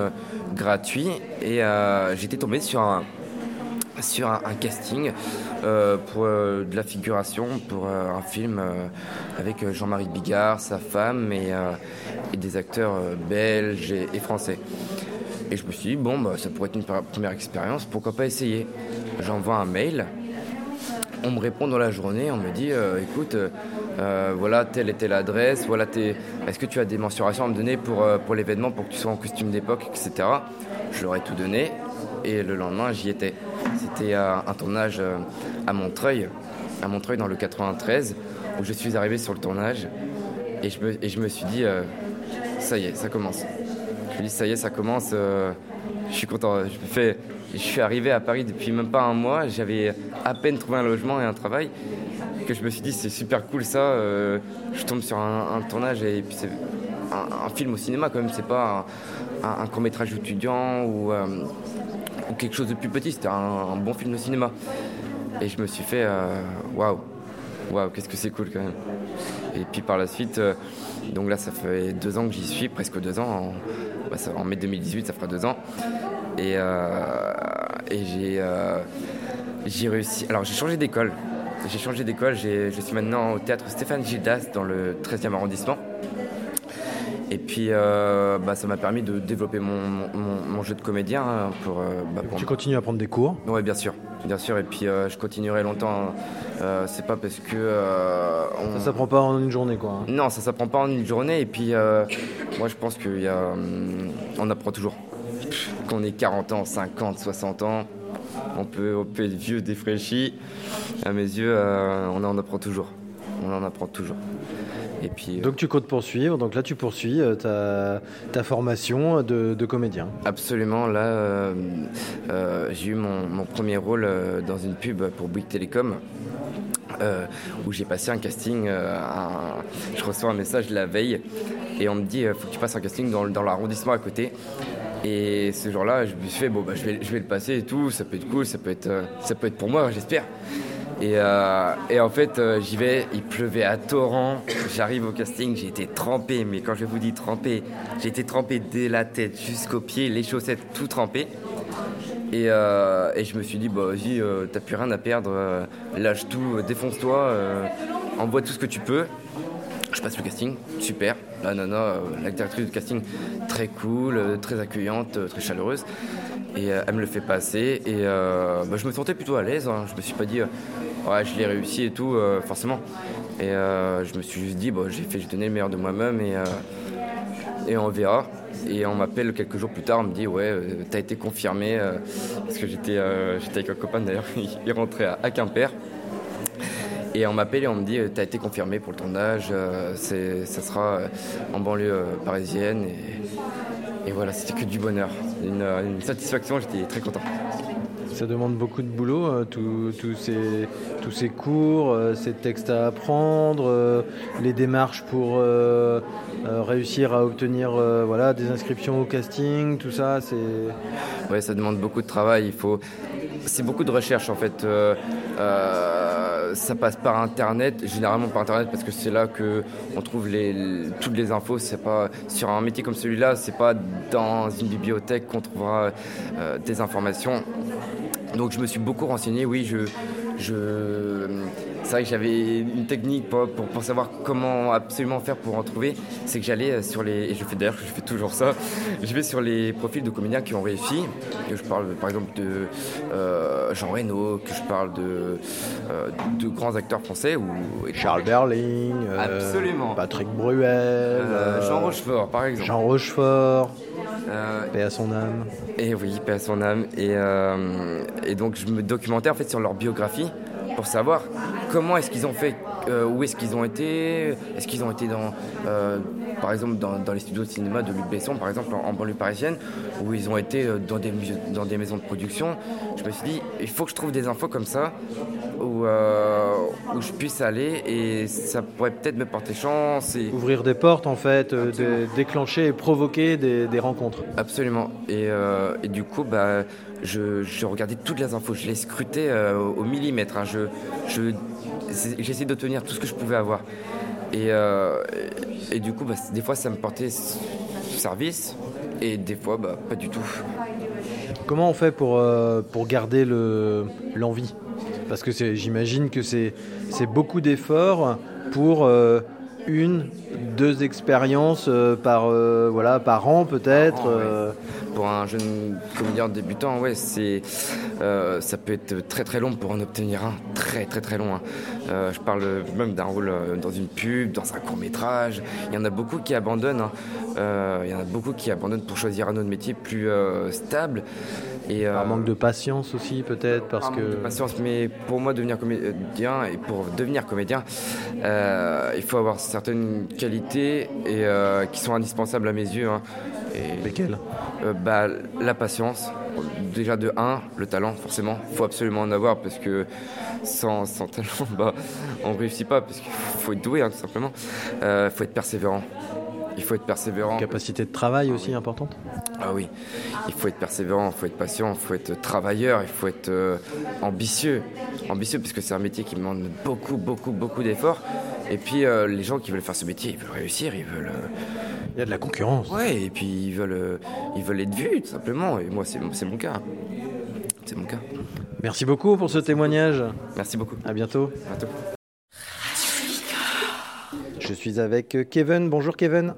S10: gratuits, et j'étais tombé sur un, sur un, casting euh, pour euh, de la figuration, pour euh, un film avec Jean-Marie Bigard, sa femme et, des acteurs belges et, français. Et je me suis dit, bon, bah, ça pourrait être une première expérience, pourquoi pas essayer? J'envoie un mail, on me répond dans la journée, on me dit, écoute, voilà telle et telle adresse, voilà est-ce que tu as des mensurations à me donner pour, pour l'événement, pour que tu sois en costume d'époque, etc. Je leur ai tout donné et le lendemain j'y étais. C'était un tournage euh, à Montreuil, à Montreuil dans le 93, où je suis arrivé sur le tournage et je me, suis dit, euh, ça y est, ça commence. Je me dis, ça y est, ça commence. Euh, je suis content. Je, fais, je suis arrivé à Paris depuis même pas un mois. J'avais à peine trouvé un logement et un travail. Que je me suis dit, c'est super cool ça. je tombe sur un, tournage et puis c'est un, film au cinéma quand même. C'est pas un, court métrage étudiant ou quelque chose de plus petit. C'était un, bon film de cinéma. Et je me suis fait euh, waouh, waouh, qu'est-ce que c'est cool quand même. Et puis par la suite, euh, donc là, ça fait deux ans que j'y suis, presque deux ans. En, bah, mai 2018, ça fera deux ans. Et, euh, j'ai réussi. Alors j'ai changé d'école. J'ai changé d'école. Je suis maintenant au théâtre Stéphane Gildas dans le 13e arrondissement. Et puis, euh, bah, ça m'a permis de développer mon, jeu de comédien. Hein, pour, euh,
S1: bah, Tu continues à prendre des cours?
S10: Oui, bien sûr. Bien sûr, et puis euh, je continuerai longtemps. c'est pas parce que.
S1: On... Ça s'apprend pas en une journée, quoi.
S10: Hein. Non, ça s'apprend pas en une journée. Et puis, moi, je pense qu'on hum, on apprend toujours. Qu'on ait 40 ans, 50, 60 ans, on peut, on peut être vieux, défraîchi. À mes yeux, on en apprend toujours. On en apprend toujours.
S1: Euh, donc tu comptes poursuivre, donc là tu poursuis euh, ta, ta formation de, comédien.
S10: Absolument, là euh, j'ai eu mon, premier rôle dans une pub pour Bouygues Télécom. où j'ai passé un casting, je reçois un message la veille et on me dit faut que tu passes un casting dans, dans l'arrondissement à côté. Et ce jour-là, je me suis fait bon bah je vais, je vais le passer et tout, ça peut être cool, ça peut être, ça peut être pour moi, j'espère. Euh, et, en fait, euh, j'y vais, il pleuvait à torrent. J'arrive au casting, j'ai été trempé, mais quand je vous dis trempé, j'ai été trempé dès la tête jusqu'aux pieds, les chaussettes tout trempées. Et, euh, et je me suis dit, bah vas-y, t'as plus rien à perdre, lâche tout, défonce-toi, envoie tout ce que tu peux. Je passe le casting, super. La nana, la directrice de casting, très cool, très accueillante, très chaleureuse. Et elle me le fait passer. Et bah, je me sentais plutôt à l'aise. Hein. Je me suis pas dit, ouais, je l'ai réussi et tout, euh, forcément. Et je me suis juste dit, bon, j'ai fait, j'ai donné le meilleur de moi-même et, et on verra. Et on m'appelle quelques jours plus tard, on me dit ouais, t'as été confirmé parce que j'étais avec un copain d'ailleurs, il rentrait à, Quimper. Et on m'appelle et on me dit t'as été confirmé pour le tournage, c'est, ça sera en banlieue parisienne. Et, et voilà, c'était que du bonheur, une, une satisfaction, j'étais très content.
S1: Ça demande beaucoup de boulot, euh, tous ces, tous ces cours, euh, ces textes à apprendre, euh, les démarches pour réussir à obtenir voilà, des inscriptions au casting, tout ça.
S10: Ouais, ça demande beaucoup de travail. Il faut... C'est beaucoup de recherche en fait. ça passe par Internet, généralement par Internet parce que c'est là que on trouve toutes les infos. C'est pas sur un métier comme celui-là, c'est pas dans une bibliothèque qu'on trouvera des informations. Donc je me suis beaucoup renseigné, oui, je, c'est vrai que j'avais une technique pour, pour, savoir comment absolument faire pour en trouver. C'est que j'allais sur les, et je fais d'ailleurs, je fais toujours ça, je vais sur les profils de comédiens qui ont réussi. Que je parle par exemple de euh, Jean Reno, que je parle de, euh, de grands acteurs français. Ou,
S1: Charles Berling,
S10: euh, Absolument.
S1: Patrick Bruel,
S10: Jean Rochefort par exemple.
S1: Jean Rochefort. paix à son âme.
S10: Et oui, paix à son âme. Et, et donc je me documentais en fait sur leur biographie pour savoir comment est-ce qu'ils ont fait, euh, où est-ce qu'ils ont été, est-ce qu'ils ont été dans, euh, par exemple, dans, les studios de cinéma de Luc Besson, par exemple, en, banlieue parisienne, où ils ont été euh, dans des, dans des maisons de production. Je me suis dit, il faut que je trouve des infos comme ça, où, où je puisse aller, et ça pourrait peut-être me porter chance. Et...
S1: Ouvrir des portes, en fait, déclencher et provoquer des, des rencontres.
S10: Absolument. Et, et du coup, bah, je, regardais toutes les infos, je les scrutais au, millimètre. Hein. Je, je, j'essayais d'obtenir tout ce que je pouvais avoir. Et, euh, et, du coup, bah, des fois, ça me portait service, et des fois, bah, pas du tout.
S1: Comment on fait pour, euh, pour garder le, l'envie? Parce que j'imagine que c'est, c'est beaucoup d'efforts pour une, deux expériences par, voilà, par an peut-être.
S10: Pour un jeune comédien débutant, ouais, c'est, euh, ça peut être très très long pour en obtenir un, très très très long. Hein. Euh, je parle même d'un rôle euh, dans une pub, dans un court métrage. Il y en a beaucoup qui abandonnent. Hein. il y en a beaucoup qui abandonnent pour choisir un autre métier plus stable.
S1: Et, un manque de patience aussi peut-être parce que.
S10: Manque de patience, mais pour moi devenir comédien et pour devenir comédien, il faut avoir certaines qualités et qui sont indispensables à mes yeux. Hein.
S1: Et, Lesquelles?
S10: Euh, bah, La patience. Déjà de 1, le talent, forcément. Il faut absolument en avoir parce que sans, sans talent, bah, on ne réussit pas parce qu'il faut être doué, hein, tout simplement. Il euh, faut être persévérant. Il faut être persévérant.
S1: capacité de travail aussi importante?
S10: Ah oui, il faut être persévérant, il faut être patient, il faut être travailleur, il faut être euh, ambitieux. Ambitieux parce que c'est un métier qui demande beaucoup, beaucoup, beaucoup d'efforts. Et puis les gens qui veulent faire ce métier, ils veulent réussir, ils veulent
S1: il y a de la concurrence.
S10: Ouais, et puis ils veulent, euh, ils veulent être vus, tout simplement. Et moi, c'est mon cas. C'est mon cas.
S1: Merci beaucoup pour ce témoignage.
S10: Merci beaucoup.
S1: À bientôt.
S10: À bientôt.
S1: Je suis avec Kevin. Bonjour Kevin.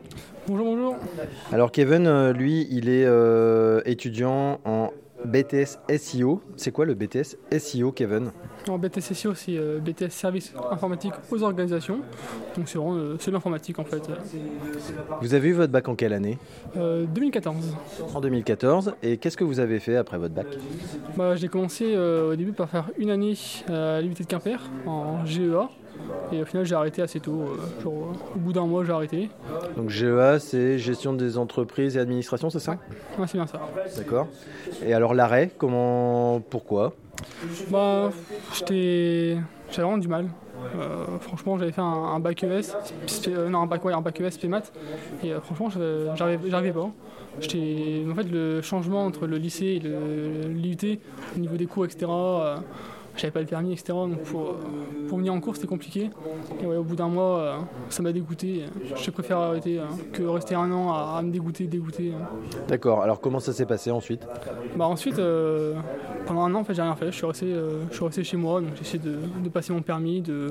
S11: Bonjour, bonjour.
S1: Alors Kevin, euh, lui, il est euh, étudiant en BTS SEO. C'est quoi le BTS SEO, Kevin?
S11: En BTS SEO, c'est euh, BTS Service Informatique aux organisations. Donc c'est vraiment euh, l'informatique en fait.
S1: Vous avez eu votre bac en quelle année?
S11: 2014.
S1: Euh, en 2014. Et qu'est-ce que vous avez fait après votre bac?
S11: Bah, J'ai commencé au début par faire une année à l'UT de Quimper en GEA. Et au final, j'ai arrêté assez tôt. Euh, au bout d'un mois, j'ai arrêté.
S1: Donc GEA, c'est gestion des entreprises et administration, c'est ça?
S11: Ouais, c'est bien ça.
S1: D'accord. Et alors l'arrêt, comment, pourquoi?
S11: Bah, j'étais, j'avais vraiment du mal. Euh, franchement, j'avais fait un, bac ES, euh, non un bac, ouais, un bac ES PMAT, et franchement, j'arrivais pas. en fait, le changement entre le lycée et l'IUT, au niveau des cours, etc j'avais pas le permis, etc. Donc pour, pour venir en cours, c'était compliqué. Et au bout d'un mois, euh, ça m'a dégoûté. Je préfère arrêter euh, que rester un an à, me dégoûter, dégoûter.
S1: D'accord. Alors comment ça s'est passé ensuite?
S11: Bah ensuite, euh, pendant un an, en fait, j'ai rien fait. Je suis resté, euh, je suis resté chez moi, donc j'ai essayé de, de passer mon permis, de,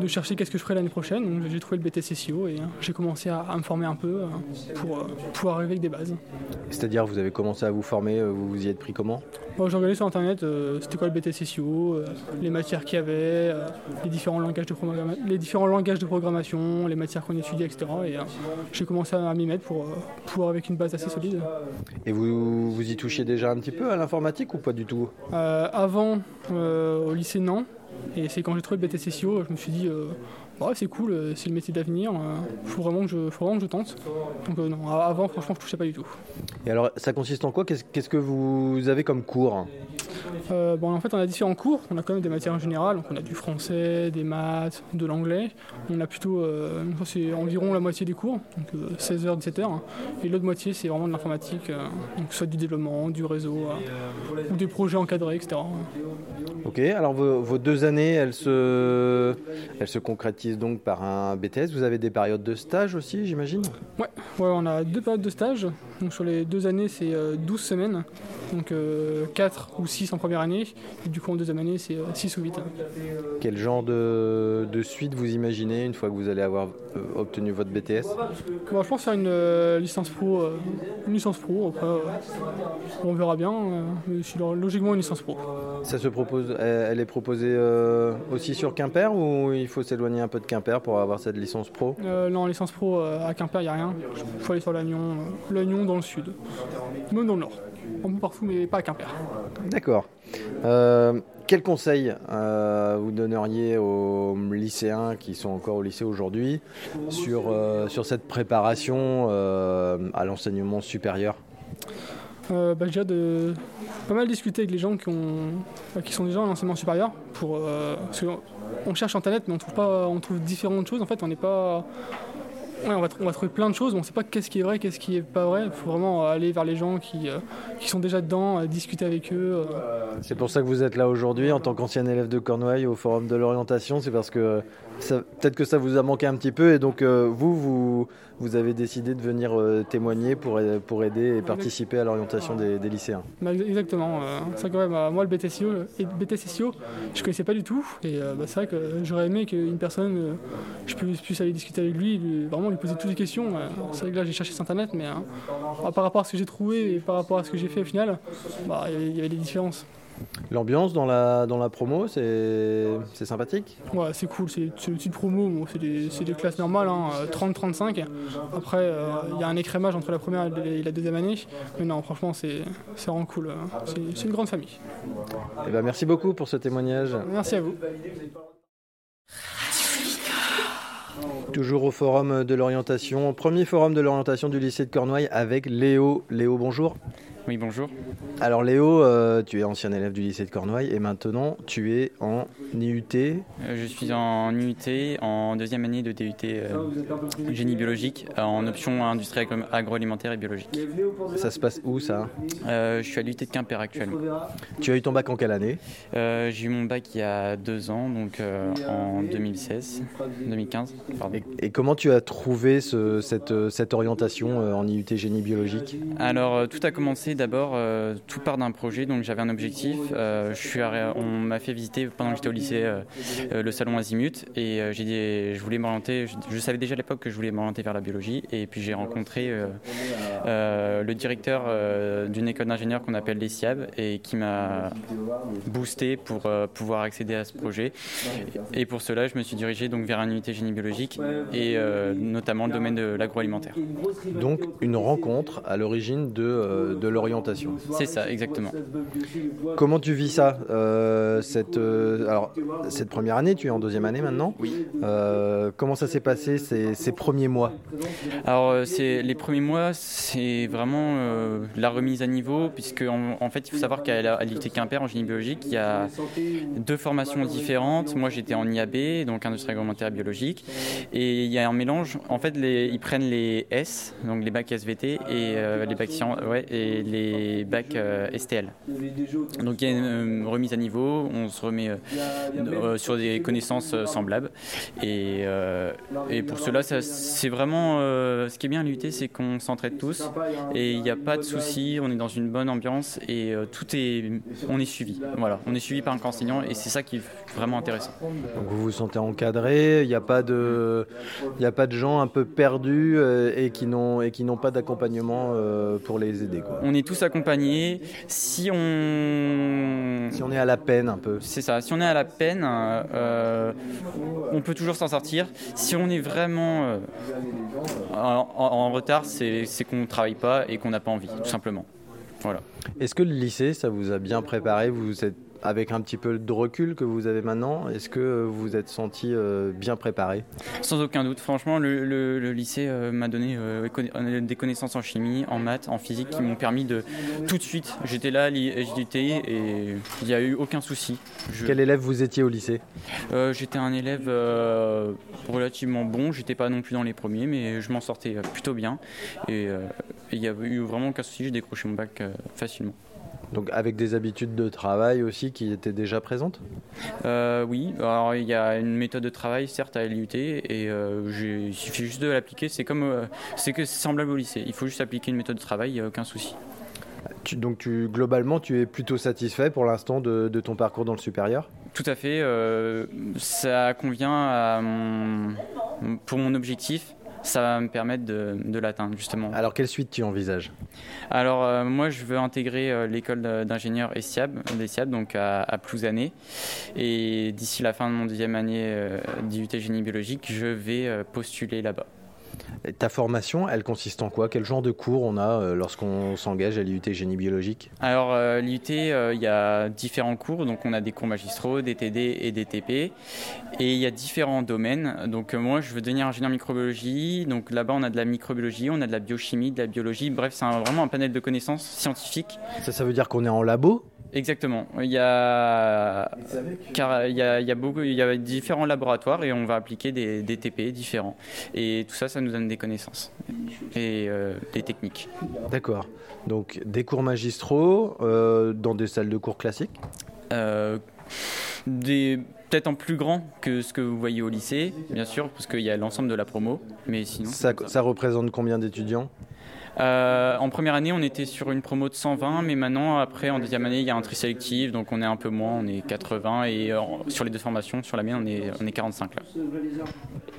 S11: de chercher qu'est-ce que je ferais l'année prochaine. Donc j'ai trouvé le BTCCO et euh, j'ai commencé à, à me former un peu euh, pour euh, pouvoir arriver avec des bases.
S1: C'est-à-dire, vous avez commencé à vous former, euh, vous vous y êtes pris comment?
S11: J'ai regardé sur internet euh, c'était quoi le Euh, les matières qu'il y avait, euh, les, différents langages de les différents langages de programmation, les matières qu'on étudiait, etc. Et euh, j'ai commencé à m'y mettre pour pouvoir avec une base assez solide.
S1: Et vous, vous y touchiez déjà un petit peu à l'informatique ou pas du tout?
S11: Avant, au lycée, non. Et c'est quand j'ai trouvé le BTCCO, je me suis dit, euh, ouais, c'est cool, c'est le métier d'avenir, il faut, vraiment que je- faut vraiment que je tente. Donc euh, non, avant, franchement, je touchais pas du tout.
S1: Et alors, ça consiste en quoi? Qu'est-ce que vous avez comme cours?
S11: Euh, bon, en fait, on a différents cours. On a quand même des matières générales. Donc, on a du français, des maths, de l'anglais. On a plutôt, euh, c'est environ la moitié des cours, donc 16h, 17h. Et l'autre moitié, c'est vraiment de l'informatique, euh, donc soit du développement, du réseau, euh, ou des projets encadrés, etc.
S1: Ok, alors vos, vos deux années, elles se, elles se concrétisent donc par un BTS. Vous avez des périodes de stage aussi, j'imagine?
S11: Ouais, ouais, on a deux périodes de stage. Donc sur les deux années, c'est euh, 12 semaines. Donc 4 ou 6 en première année. Et du coup, en deuxième année, c'est 6 ou 8.
S1: Quel genre de, de suite vous imaginez une fois que vous allez avoir euh, obtenu votre BTS
S11: Bon, je pense faire une euh, licence pro. euh, une licence pro, après, euh, on verra bien. euh, mais c'est logiquement une licence pro.
S1: Ça se propose, elle, est proposée euh, aussi sur Quimper ou il faut s'éloigner un peu de Quimper pour avoir cette licence pro?
S11: Euh, non, licence pro euh, à Quimper, il n'y a rien. Il faut aller sur l'Agnon, euh, l'Agnon dans le sud. Même dans le nord. Peu partout, mais pas à Quimper.
S1: D'accord. Euh, quel conseil euh, vous donneriez aux lycéens qui sont encore au lycée aujourd'hui sur, euh, sur cette préparation à l'enseignement supérieur?
S11: Bah, déjà de pas mal discuter avec les gens qui, ont, qui sont déjà en enseignement supérieur. Pour, parce qu'on- on cherche internet, mais on trouve, pas, on trouve différentes choses. En fait, on n'est pas. On, va, trouver plein de choses, mais on ne sait pas qu'est-ce qui est vrai, qu'est-ce qui est pas vrai. Il faut vraiment aller vers les gens qui, euh, qui sont déjà dedans, euh, discuter avec eux. euh.
S1: C'est pour ça que vous êtes là aujourd'hui en tant qu'ancien élève de Cornouailles au Forum de l'orientation. C'est parce que peut-être que ça vous a manqué un petit peu et donc euh, vous, vous, vous avez décidé de venir euh, témoigner pour, pour aider et participer à l'orientation des, lycéens.
S11: Bah, ex- exactement. c'est vrai que moi, le BTCO, le- BTCCO, je connaissais pas du tout. Et euh, bah, c'est vrai que j'aurais aimé qu'une personne, euh, je puisse, aller discuter avec lui, lui- vraiment lui poser toutes les questions. c'est vrai que là, j'ai cherché sur Internet, mais euh, par rapport à ce que j'ai trouvé et par rapport à ce que j'ai fait au final, bah, il y avait des différences.
S1: L'ambiance dans la, dans la promo, c'est sympathique
S11: Ouais, c'est cool, c'est le type promo, bon, c'est des, des classes normales, hein, euh, 30-35. Après, euh, il y a un écrémage entre la première et la deuxième année. Mais non, franchement, c'est vraiment cool. C'est c'est une grande famille.
S1: Eh ben, Merci beaucoup pour ce témoignage.
S11: Merci à vous.
S1: Toujours au forum de l'orientation, premier forum de l'orientation du lycée de Cornouailles avec Léo. Léo, bonjour.
S12: Oui, bonjour.
S1: Alors Léo, euh, tu es ancien élève du lycée de Cornouailles et maintenant tu es en IUT.
S12: Euh, je suis en UT, en deuxième année de DUT euh, génie biologique, en option industrie agro- agroalimentaire et biologique.
S1: Ça se passe où ça?
S12: Je suis à l'UT de Quimper actuellement.
S1: Tu as eu ton bac en quelle année?
S12: J'ai eu mon bac il y a deux ans, donc en 2016, 2015. Pardon.
S1: Et comment tu as trouvé ce- cette, cette orientation en IUT génie biologique?
S12: Alors tout a d'abord, euh, tout part d'un projet, donc j'avais un objectif. Euh, je suis on m'a fait visiter pendant que j'étais au lycée euh, le salon Azimut et je voulais m'orienter, je, je savais déjà à l'époque que je voulais m'orienter vers la biologie et puis j'ai rencontré le directeur d'une école d'ingénieurs qu'on appelle l'ESIAB et qui m'a boosté pour pouvoir accéder à ce projet. Et pour cela, je me suis dirigé donc vers un unité génie biologique et notamment le domaine de l'agroalimentaire.
S1: Donc une rencontre à l'origine de, de l'orientation.
S12: C'est ça, exactement.
S1: Comment tu vis ça euh, cette, euh, alors, cette première année, tu es en deuxième année maintenant
S12: Oui.
S1: Euh, comment ça s'est passé ces, ces premiers mois?
S12: Alors, c'est les premiers mois, c'est vraiment euh, la remise à niveau, puisque en, en fait, il faut savoir qu'à l'IT Quimper, en génie biologique, il y a deux formations différentes. Moi, j'étais en IAB, donc industrie agroalimentaire et biologique, et il y a un mélange. En fait, les- ils prennent les S, donc les bacs SVT, et euh, les bacs scien- ouais, et les bacs euh, STL. Donc, il y a une euh, remise à niveau. On se remet euh, sur des connaissances semblables, et, et pour cela, c'est vraiment ce qui est bien à l'UT, c'est qu'on s'entraide tous. et il n'y a pas de soucis, on est dans une bonne ambiance et tout est, on est suivi. Voilà, on est suivi par un enseignant et c'est ça qui est vraiment intéressant.
S1: Donc vous vous sentez encadré, il n'y a pas de, il a pas de gens un peu perdus et qui n'ont et qui n'ont pas d'accompagnement pour les aider. Quoi.
S12: On est tous accompagnés. Si on,
S1: si on est à la peine un peu.
S12: C'est ça. Si on est à la peine, euh, on peut toujours s'en sortir. Si on est vraiment en, en, retard, c'est qu'on ne travaille pas et qu'on n'a pas envie, tout simplement. Voilà.
S1: Est-ce que le lycée, ça vous a bien préparé? Vous êtes avec un petit peu de recul que vous avez maintenant, est-ce que vous vous êtes senti euh, bien préparé?
S12: Sans aucun doute. Franchement, le, lycée euh, m'a donné euh, des connaissances en chimie, en maths, en physique qui m'ont permis de tout de suite. J'étais là, j'étais et il n'y a eu aucun souci.
S1: Quel élève vous étiez au lycée?
S12: J'étais un élève relativement bon. J'étais pas non plus dans les premiers, mais je m'en sortais plutôt bien. Et il n'y a eu vraiment aucun souci. J'ai décroché mon bac facilement.
S1: Donc avec des habitudes de travail aussi qui étaient déjà présentes
S12: euh, Oui, alors il y a une méthode de travail certes à l'IUT et euh, il suffit juste de l'appliquer. C'est comme euh, c'est que c'est semblable au lycée. Il faut juste appliquer une méthode de travail, il n'y a aucun souci.
S1: donc tu, globalement, tu es plutôt satisfait pour l'instant de, ton parcours dans le supérieur?
S12: Tout à fait. ça convient à pour mon objectif ça va me permettre de, l'atteindre justement.
S1: Alors quelle suite tu envisages?
S12: Alors euh, moi je veux intégrer euh, l'école d'ingénieur ESIAB, donc à, à Plouzané. Et d'ici la fin de mon deuxième année euh, d'IUT génie biologique, je vais postuler là-bas
S1: ta formation, elle consiste en quoi? Quel genre de cours on a euh, lorsqu'on s'engage à l'IUT Génie Biologique?
S12: Alors, euh, l'IUT, euh, il y a différents cours. Donc, on a des cours magistraux, des TD et des TP. Et il y a différents domaines. Donc, moi, je veux devenir ingénieur microbiologie. Donc, là-bas, on a de la microbiologie, on a de la biochimie, de la biologie. Bref, c'est vraiment un panel de connaissances scientifiques.
S1: Ça, ça veut dire qu'on est en labo?
S12: Exactement. Il y a, car il y a, il y a beaucoup, il y a différents laboratoires et on va appliquer des, des, TP différents. Et tout ça, ça nous donne des connaissances et euh, des techniques.
S1: D'accord. Donc des cours magistraux euh, dans des salles de cours classiques.
S12: Euh, des peut-être en plus grand que ce que vous voyez au lycée, bien sûr, parce qu'il y a l'ensemble de la promo. Mais sinon.
S1: Ça, ça représente combien d'étudiants?
S12: Euh, en première année, on était sur une promo de 120, mais maintenant, après, en deuxième année, il y a un tri sélectif, donc on est un peu moins, on est 80, et euh, sur les deux formations, sur la mienne, on est, on est 45 là.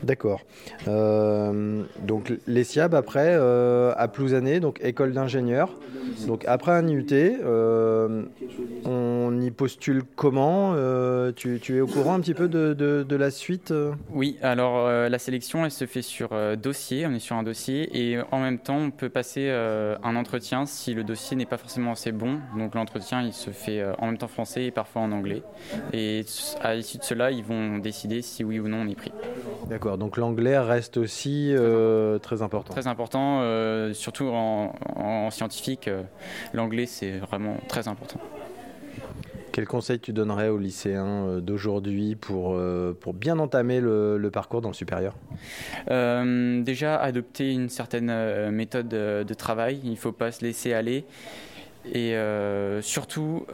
S1: D'accord. Euh, donc les SIAB, après, à Plouzané, donc école d'ingénieur. Donc après un IUT, on y postule comment tu, tu, es au courant un petit peu de, de, de la suite
S12: Oui, alors la sélection, elle se fait sur dossier, on est sur un dossier, et en même temps, on peut passer euh, un entretien si le dossier n'est pas forcément assez bon. Donc l'entretien, il se fait euh, en même temps français et parfois en anglais. Et à l'issue de cela, ils vont décider si oui ou non on est pris.
S1: D'accord, donc l'anglais reste aussi euh, très important.
S12: Très important, surtout en scientifique, l'anglais c'est vraiment très important.
S1: Quel conseil tu donnerais aux lycéens euh, d'aujourd'hui pour, euh, pour bien entamer le, parcours dans le supérieur?
S12: Euh, Déjà, adopter une certaine méthode de travail. Il ne faut pas se laisser aller. Et surtout,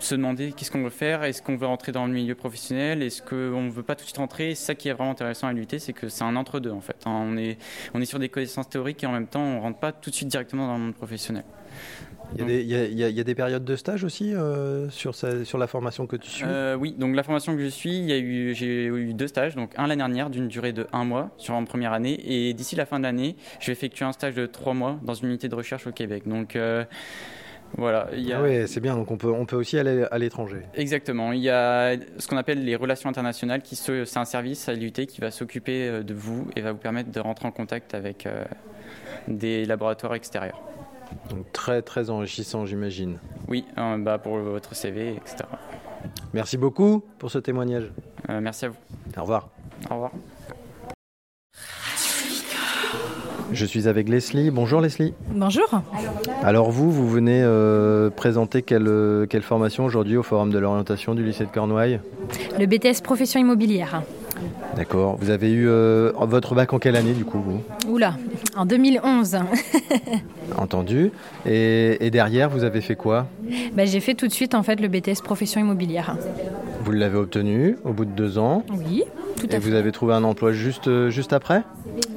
S12: se demander qu'est-ce qu'on veut faire. Est-ce qu'on veut rentrer dans le milieu professionnel Est-ce qu'on ne veut pas tout de suite rentrer C'est ça qui est vraiment intéressant à l'UT, c'est que c'est un entre-deux en fait. On est, on est sur des connaissances théoriques et en même temps, on ne rentre pas tout de suite directement dans le monde professionnel.
S1: Il y, a des, périodes de stage aussi euh, sur, sur la formation que tu suis?
S12: Euh, Oui, donc la formation que je suis, j'ai eu deux stages. Donc un l'année dernière d'une durée de un mois sur en première année. Et d'ici la fin de l'année, je vais effectuer un stage de trois mois dans une unité de recherche au Québec. Donc. Euh, voilà.
S1: Ah oui, c'est bien. Donc on peut, on peut aussi aller à l'étranger.
S12: Exactement. Il y a ce qu'on appelle les relations internationales, qui c'est un service à l'UT qui va s'occuper de vous et va vous permettre de rentrer en contact avec des laboratoires extérieurs.
S1: Donc très très enrichissant, j'imagine.
S12: Oui, euh, bah pour votre CV, etc.
S1: Merci beaucoup pour ce témoignage.
S12: Euh, merci à vous.
S1: Au revoir.
S12: Au revoir.
S1: Je suis avec Leslie. Bonjour Leslie.
S13: Bonjour.
S1: Alors vous, vous venez euh, présenter quelle, quelle formation aujourd'hui au Forum de l'orientation du lycée de Cornouailles?
S13: Le BTS Profession immobilière.
S1: D'accord. Vous avez eu euh, votre bac en quelle année du coup vous?
S13: Oula, en 2011.
S1: Entendu. Et, derrière, vous avez fait quoi?
S13: Bah, J'ai fait tout de suite en fait le BTS profession immobilière.
S1: Vous l'avez obtenu au bout de deux ans
S13: Oui, tout
S1: Et vous avez trouvé un emploi juste, euh, juste après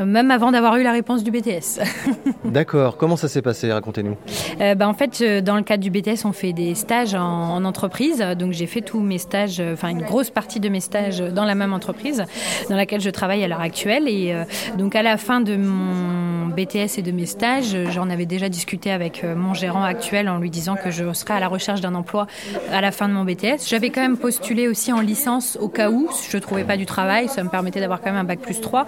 S13: Même avant d'avoir eu la réponse du BTS.
S1: D'accord. Comment ça s'est passé Racontez-nous.
S13: Euh, bah, en fait, euh, dans le cadre du BTS, on fait des stages en, en entreprise. Donc, j'ai fait tous mes stages, euh, enfin une grosse partie de mes stages dans la même entreprise dans laquelle je travaille à l'heure actuelle. Et euh, donc, à la fin de mon BTS et de mes stages, euh, j'en avais déjà discuté avec euh, mon gérant actuel en lui disant que je serais à la recherche d'un emploi à la fin de mon BTS. J'avais quand même postulé aussi en licence au cas où je trouvais pas du travail. Ça me permettait d'avoir quand même un bac plus 3.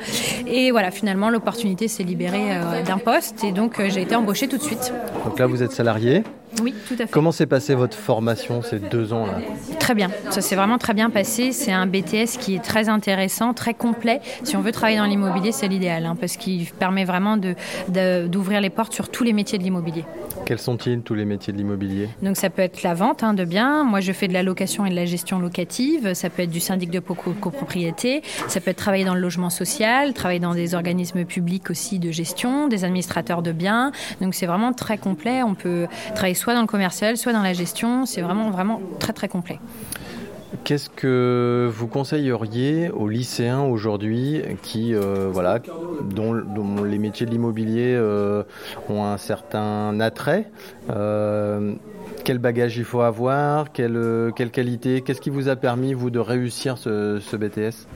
S13: Et voilà, finalement, l'opportunité s'est libérée euh, d'un poste et donc euh, j'ai été embauchée tout de suite.
S1: Donc là, vous êtes salarié.
S13: Oui, tout à fait.
S1: Comment s'est passée votre formation ces deux ans-là
S13: Très bien, ça s'est vraiment très bien passé. C'est un BTS qui est très intéressant, très complet. Si on veut travailler dans l'immobilier, c'est l'idéal, hein, parce qu'il permet vraiment de- de- d'ouvrir les portes sur tous les métiers de l'immobilier.
S1: Quels sont-ils tous les métiers de l'immobilier?
S13: Donc ça peut être la vente hein, de biens. Moi, je fais de la location et de la gestion locative. Ça peut être du syndic de co- copropriété. Ça peut être travailler dans le logement social, travailler dans des organismes publics aussi de gestion, des administrateurs de biens. Donc c'est vraiment très complet. On peut travailler soit dans le commercial, soit dans la gestion. C'est vraiment vraiment très très complet.
S1: Qu'est-ce que vous conseilleriez aux lycéens aujourd'hui qui, euh, voilà, dont, les métiers de l'immobilier euh, ont un certain attrait Euh, Quel bagage il faut avoir Quelle, qualité Qu'est-ce qui vous a permis, vous, de réussir ce BTS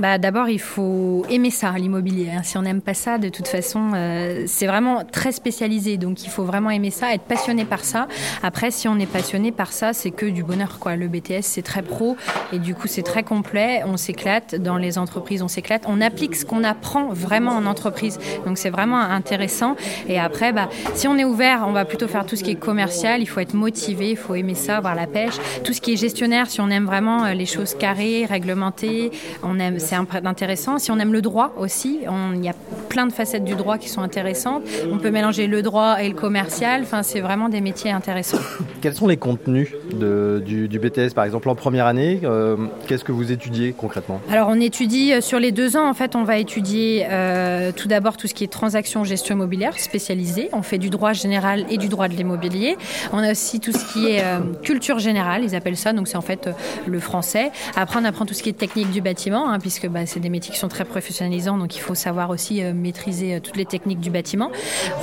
S13: Bah, D'abord, il faut aimer ça, l'immobilier. hein. Si on n'aime pas ça, de toute façon, euh, c'est vraiment très spécialisé. Donc, il faut vraiment aimer ça, être passionné par ça. Après, si on est passionné par ça, c'est que du bonheur. Quoi. Le BTS, c'est très pro et du coup, c'est très complet. On s'éclate dans les entreprises, on s'éclate. On applique ce qu'on apprend vraiment en entreprise. Donc, c'est vraiment intéressant. Et après, bah, si on est ouvert, on va plutôt faire tout ce qui est commercial. Il faut être motivé, il faut aimer ça, avoir la pêche. Tout ce qui est gestionnaire, si on aime vraiment euh, les choses carrées, réglementées, on aime, c'est intéressant. Si on aime le droit aussi, il y a plein de facettes du droit qui sont intéressantes. On peut mélanger le droit et le commercial. Enfin, c'est vraiment des métiers intéressants.
S1: Quels sont les contenus de- du, du BTS, par exemple, en première année euh, Qu'est-ce que vous étudiez concrètement?
S13: Alors, on étudie euh, sur les deux ans. En fait, on va étudier euh, tout d'abord tout ce qui est transaction gestion immobilière spécialisée. On fait du droit général et du droit de l'immobilier. On a aussi tout ce qui est euh, culture générale, ils appellent ça. Donc, c'est en fait le français. Après, on apprend tout ce qui est technique du bâtiment, hein, puisque bah, c'est des métiers qui sont très professionnalisants. Donc, il faut savoir aussi euh, maîtriser euh, toutes les techniques du bâtiment.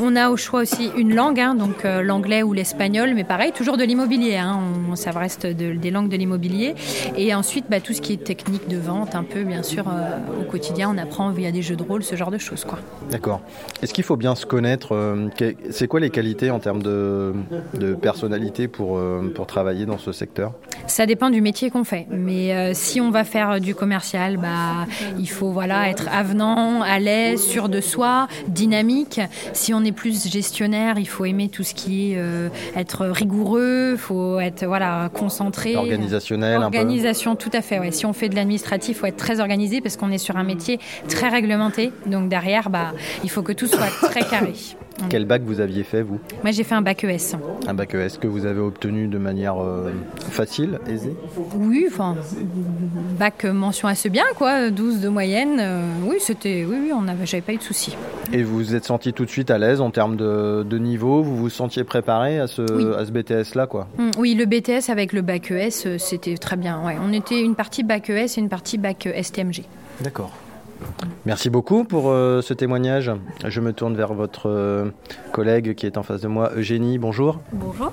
S13: On a au choix aussi une langue, hein, donc euh, l'anglais ou l'espagnol, mais pareil, toujours de l'immobilier. Hein, on, ça reste de- des langues de l'immobilier. Et ensuite, bah, tout ce qui est technique de vente, un peu, bien sûr, au quotidien, on apprend via des jeux de rôle, ce genre de choses. Quoi.
S1: D'accord. Est-ce qu'il faut bien se connaître que- C'est quoi les qualités en termes de, de personnalité pour, pour travailler dans ce secteur?
S13: Ça dépend du métier qu'on fait. Mais euh, si on va faire du commercial, bah, il faut voilà, être avenant, à l'aise, sûr de soi, dynamique. Si on est plus gestionnaire, il faut aimer tout ce qui est euh, être rigoureux, il faut être voilà, concentré.
S1: Organisationnel un peu
S13: Organisation, tout à fait. Ouais. Si on fait de l'administratif, il faut être très organisé parce qu'on est sur un métier très réglementé. Donc derrière, bah, il faut que tout soit très carré.
S1: Quel bac vous aviez fait, vous
S13: Moi, j'ai fait un bac ES.
S1: Un bac ES que vous avez obtenu de manière euh, facile, aisée
S13: Oui, enfin, bac euh, mention assez bien, quoi, 12 de moyenne. euh, oui, c'était, oui, oui, on avait, j'avais pas eu de soucis.
S1: Et vous vous êtes senti tout de suite à l'aise en termes de, de niveau? Vous vous sentiez préparé à ce, à ce BTS-là, quoi?
S13: Hum, oui, le BTS avec le bac ES, c'était très bien. Ouais, on était une partie bac ES et une partie bac STMG.
S1: D'accord. Merci beaucoup pour euh, ce témoignage. Je me tourne vers votre euh, collègue qui est en face de moi, Eugénie. Bonjour.
S14: Bonjour.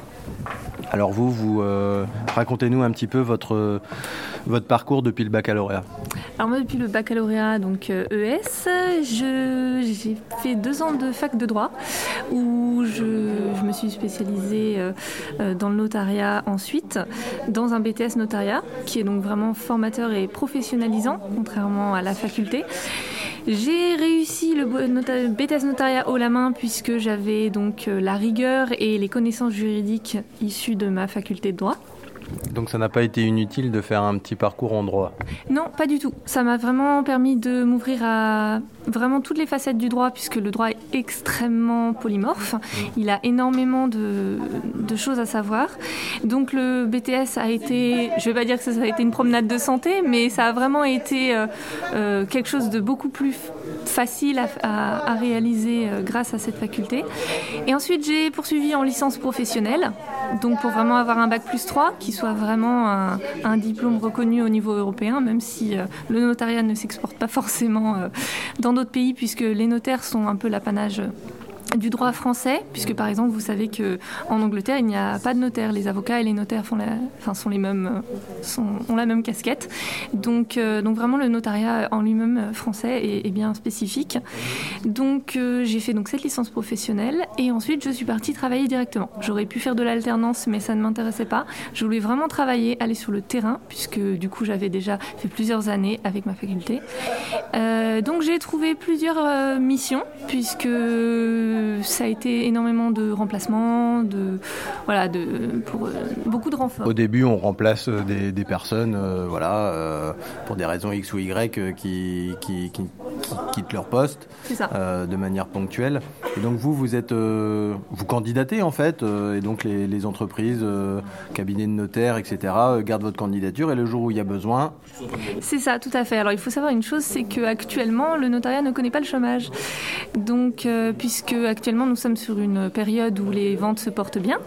S1: Alors vous, vous euh, racontez-nous un petit peu votre, euh, votre parcours depuis le baccalauréat.
S14: Alors moi depuis le baccalauréat donc euh, ES, je- j'ai fait deux ans de fac de droit où je, me suis spécialisée euh, euh, dans le notariat ensuite dans un BTS notariat qui est donc vraiment formateur et professionnalisant contrairement à la faculté. J'ai réussi le nota- BTS notariat haut la main puisque j'avais donc euh, la rigueur et les connaissances juridiques issues de ma faculté de droit.
S1: Donc ça n'a pas été inutile de faire un petit parcours en droit.
S14: Non, pas du tout. Ça m'a vraiment permis de m'ouvrir à vraiment toutes les facettes du droit, puisque le droit est extrêmement polymorphe. Il a énormément de, de choses à savoir. Donc le BTS a été, je vais pas dire que ça a été une promenade de santé, mais ça a vraiment été euh, euh, quelque chose de beaucoup plus facile à, à- à réaliser euh, grâce à cette faculté. Et ensuite, j'ai poursuivi en licence professionnelle, donc pour vraiment avoir un bac plus 3 qui soit vraiment un, diplôme reconnu au niveau européen, même si le notariat ne s'exporte pas forcément dans d'autres pays, puisque les notaires sont un peu l'apanage du droit français, puisque par exemple, vous savez que en Angleterre, il n'y a pas de notaire. Les avocats et les notaires font enfin, sont les mêmes, sont, ont la même casquette. Donc, euh, donc vraiment, le notariat en lui-même euh, français est, bien spécifique. Donc, euh, j'ai fait donc cette licence professionnelle et ensuite, je suis partie travailler directement. J'aurais pu faire de l'alternance, mais ça ne m'intéressait pas. Je voulais vraiment travailler, aller sur le terrain, puisque du coup, j'avais déjà fait plusieurs années avec ma faculté. Euh, donc, j'ai trouvé plusieurs missions, puisque ça a été énormément de remplacements, de, voilà, de, pour euh, beaucoup de renforts.
S1: Au début, on remplace des, des personnes euh, voilà, euh, pour des raisons X ou Y qui, qui, qui, qui quittent leur poste de manière ponctuelle. Et donc vous, vous êtes, vous candidatez en fait, et donc les, les entreprises, cabinets de notaires, etc., gardent votre candidature et le jour où il y a besoin.
S14: C'est ça, tout à fait. Alors il faut savoir une chose, c'est qu'actuellement, le notariat ne connaît pas le chômage. Donc, puisque actuellement nous sommes sur une période où les ventes se portent bien.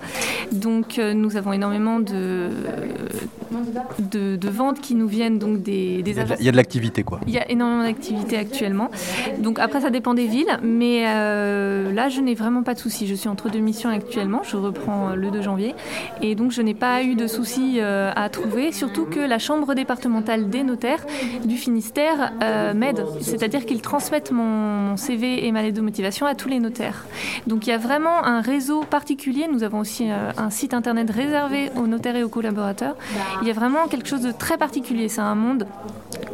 S14: Donc euh, nous avons énormément de, de, de, ventes qui nous viennent donc des, des
S1: agences. Il y a de l'activité quoi.
S14: Il y a énormément d'activité actuellement. Donc après ça dépend des villes, mais euh, là je n'ai vraiment pas de soucis. Je suis entre deux missions actuellement, je reprends le 2 janvier et donc je n'ai pas eu de soucis euh, à trouver, surtout que la chambre départementale des notaires du Finistère euh, m'aide, c'est-à-dire qu'ils transmettent mon, mon CV et ma lettre de motivation à tous les notaires. Donc il y a vraiment un réseau particulier. Nous avons aussi euh, un site internet réservé aux notaires et aux collaborateurs. Il y a vraiment quelque chose de très particulier. C'est un monde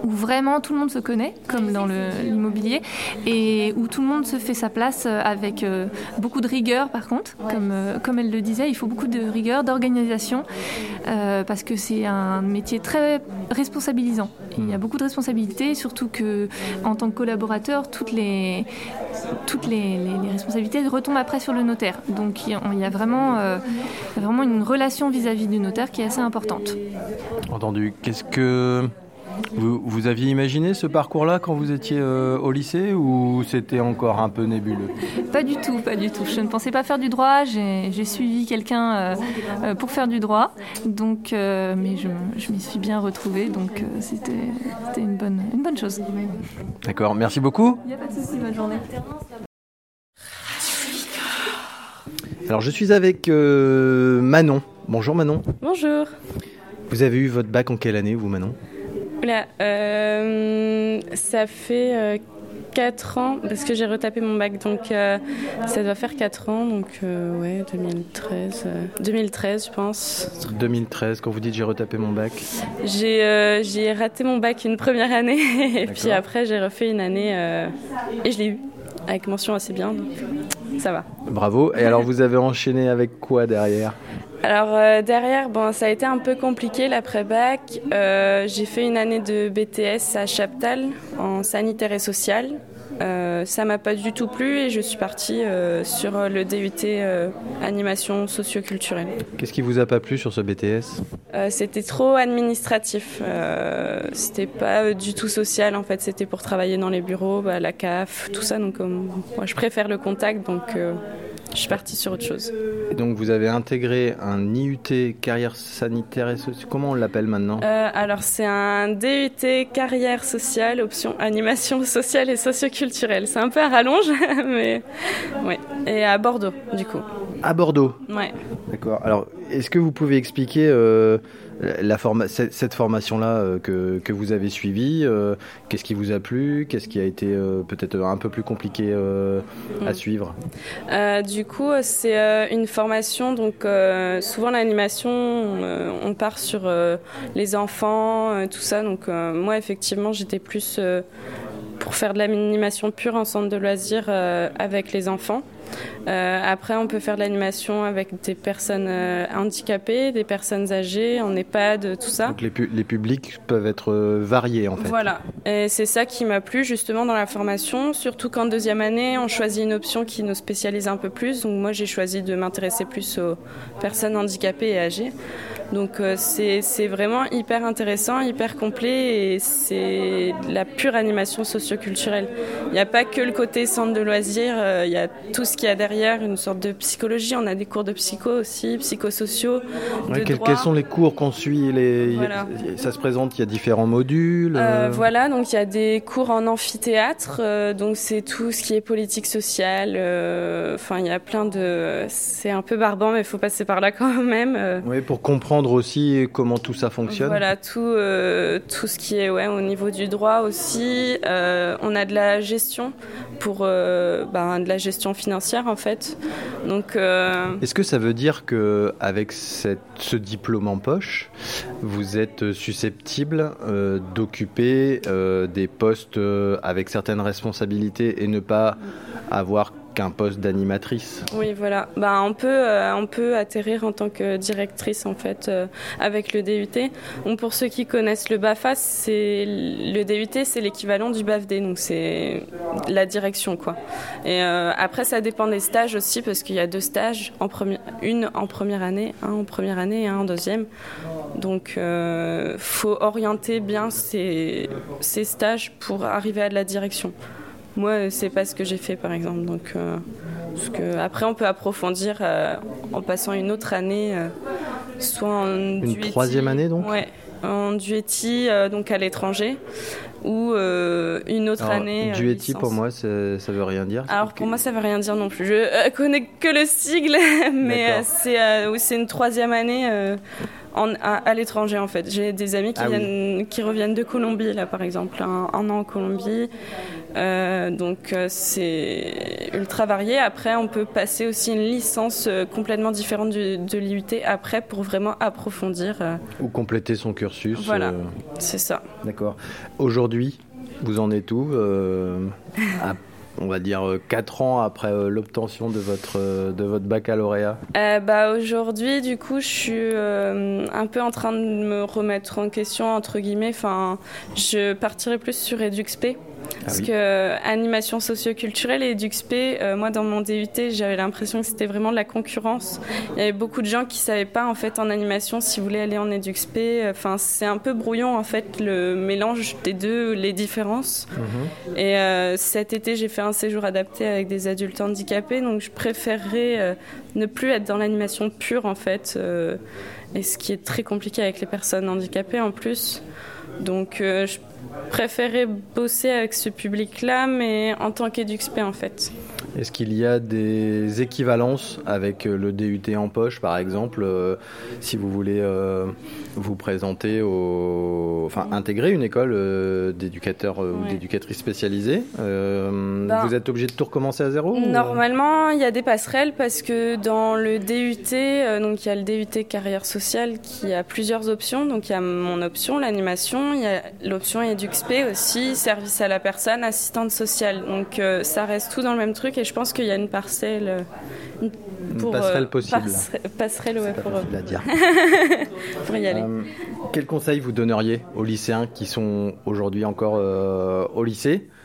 S14: où vraiment tout le monde se connaît, comme dans l'immobilier, et où tout le monde se fait sa place euh, avec euh, beaucoup de rigueur par contre. Comme, comme elle le disait, il faut beaucoup de rigueur, d'organisation, euh, parce que c'est un métier très responsabilisant. Il y a beaucoup de responsabilités, surtout que en tant que collaborateur, toutes les, toutes les, les, les responsabilités retombent après sur le notaire. Donc il y a vraiment, euh, vraiment une relation vis-à-vis -vis du notaire qui est assez importante.
S1: Entendu. Qu'est-ce que vous, vous, aviez imaginé ce parcours-là quand vous étiez euh, au lycée ou c'était encore un peu nébuleux?
S14: Pas du tout, pas du tout. Je ne pensais pas faire du droit. J'ai suivi quelqu'un euh, pour faire du droit, donc, euh, mais je, je m'y suis bien retrouvée, donc c'était une bonne, une bonne chose.
S1: D'accord, merci beaucoup.
S14: Il n'y a pas de souci, bonne journée.
S1: Alors je suis avec euh, Manon. Bonjour Manon.
S15: Bonjour.
S1: Vous avez eu votre bac en quelle année vous Manon?
S15: Oula, euh, ça fait euh, 4 ans parce que j'ai retapé mon bac donc euh, ça doit faire 4 ans donc ouais 2013 2013 je pense.
S1: 2013 quand vous dites j'ai retapé mon bac.
S15: J'ai j'ai raté mon bac une première année et puis après j'ai refait une année et je l'ai eu avec mention assez bien donc ça va.
S1: Bravo. Et alors vous avez enchaîné avec quoi derrière?
S15: Alors euh, derrière, bon, ça a été un peu compliqué l'après-bac. Euh, j'ai fait une année de BTS à Chaptal en sanitaire et social. Euh, ça m'a pas du tout plu et je suis partie euh, sur le DUT euh, animation socioculturelle.
S1: Qu'est-ce qui vous a pas plu sur ce BTS
S15: euh, C'était trop administratif. Euh, c'était pas du tout social en fait. C'était pour travailler dans les bureaux, bah, la CAF, tout ça. Donc moi je préfère le contact donc je suis partie sur autre chose.
S1: Et donc vous avez intégré un IUT carrière sanitaire et sociale. Comment on l'appelle maintenant?
S15: Euh, Alors c'est un DUT carrière sociale, option animation sociale et socioculturelle. C'est un peu à rallonge, mais ouais. Et à Bordeaux, du coup.
S1: À Bordeaux
S15: Ouais.
S1: D'accord. Alors est-ce que vous pouvez expliquer euh, la forma cette formation-là euh, que, que vous avez suivie euh, Qu'est-ce qui vous a plu Qu'est-ce qui a été peut-être un peu plus compliqué à suivre
S15: euh, Du coup, c'est une formation. Donc, souvent l'animation, on part sur les enfants, tout ça. Donc, moi, effectivement, j'étais plus pour faire de l'animation pure en centre de loisirs euh, avec les enfants. Euh, après, on peut faire de l'animation avec des personnes euh, handicapées, des personnes âgées, en EHPAD, tout ça.
S1: Donc les, pu les publics peuvent être euh, variés en fait.
S15: Voilà, et c'est ça qui m'a plu justement dans la formation, surtout qu'en deuxième année, on choisit une option qui nous spécialise un peu plus. Donc moi, j'ai choisi de m'intéresser plus aux personnes handicapées et âgées. Donc c'est vraiment hyper intéressant, hyper complet et c'est la pure animation socioculturelle. Il n'y a pas que le côté centre de loisirs, il y a tout ce qu'il y a derrière, une sorte de psychologie. On a des cours de psycho aussi, psychosociaux.
S1: Ouais, quels,
S15: droit.
S1: quels sont les cours qu'on suit les...
S15: Voilà.
S1: Ça se présente, il y a différents modules.
S15: Euh,
S1: euh,
S15: voilà, donc il y a des cours en amphithéâtre, euh, donc c'est tout ce qui est politique sociale. Enfin, il y a plein de. C'est un peu barbant, mais il faut passer par là quand même.
S1: ouais, pour comprendre aussi comment tout ça fonctionne.
S15: Voilà, tout, tout ce qui est ouais, au niveau du droit aussi. On a de la gestion pour ben, de la gestion financière en fait. Donc, euh,
S1: Est-ce que ça veut dire que avec ce diplôme en poche, vous êtes susceptible euh, d'occuper euh, des postes avec certaines responsabilités et ne pas avoir qu'un poste d'animatrice
S15: Oui, voilà. Ben, on, peut, euh, on peut atterrir en tant que directrice en fait euh, avec le DUT. Pour ceux qui connaissent le BAFA, c'est le DUT, c'est l'équivalent du BAFD, donc c'est la direction quoi. Et euh, après, ça dépend des stages aussi parce qu'il y a deux stages, en une en première année, un en première année et un en deuxième. Donc, euh, faut orienter bien ces, ces stages pour arriver à de la direction. Moi, c'est pas ce que j'ai fait, par exemple. Donc, euh, parce que après, on peut approfondir euh, en passant une autre année, euh, soit en
S1: Une troisième année, donc
S15: Ouais, en duetti, euh, donc à l'étranger, ou euh, une autre
S1: Alors,
S15: année. euh,
S1: Duetti, pour moi, ça veut rien dire.
S15: Alors pour moi ça veut rien dire non plus. Je euh, connais que le sigle, mais euh, c'est euh, c'est une troisième année euh, en, à, à l'étranger en fait. J'ai des amis qui,
S1: Ah oui.
S15: viennent, qui reviennent de Colombie là par exemple, un, un an en Colombie. Euh, donc euh, c'est ultra varié. Après on peut passer aussi une licence euh, complètement différente du- de l'IUT après pour vraiment approfondir.
S1: Ou compléter son cursus.
S15: Voilà.
S1: euh,
S15: c'est ça.
S1: D'accord. Aujourd'hui, vous en êtes où euh, On va dire 4 ans après euh, l'obtention de votre, euh, de votre baccalauréat?
S15: Euh, bah, Aujourd'hui, du coup, je suis euh, un peu en train de me remettre en question, entre guillemets. Enfin, je partirai plus sur EduxP. Parce
S1: oui.
S15: que euh, animation socio-culturelle et EduxP, euh, moi dans mon DUT, j'avais l'impression que c'était vraiment de la concurrence. Il y avait beaucoup de gens qui savaient pas en fait en animation s'ils voulaient aller en EduxP. Enfin, c'est un peu brouillon en fait le mélange des deux, les différences. Et euh, cet été, j'ai fait un séjour adapté avec des adultes handicapés, donc je préférerais euh, ne plus être dans l'animation pure en fait, et ce qui est très compliqué avec les personnes handicapées en plus. Donc euh, je préférais bosser avec ce public-là, mais en tant qu'EduxP en fait.
S1: Est-ce qu'il y a des équivalences avec euh, le DUT en poche, par exemple, euh, si vous voulez euh, vous présenter au, enfin intégrer une école euh, d'éducateurs ou
S15: Ouais.
S1: d'éducatrices spécialisées
S15: Ben,
S1: Vous êtes obligé de tout recommencer à zéro
S15: Normalement, il y a des passerelles parce que dans le DUT, donc il y a le DUT carrière sociale qui a plusieurs options. Donc il y a mon option, l'animation, il y a l'option EduxP aussi, service à la personne, assistante sociale. Donc euh, ça reste tout dans le même truc et je pense qu'il y a une parcelle. euh, Une
S1: passerelle possible.
S15: passe- passerelle, ouais, pour,
S1: à dire.
S15: pour y aller.
S1: Euh, quel conseil vous donneriez aux lycéens qui sont aujourd'hui encore euh, au lycée? euh,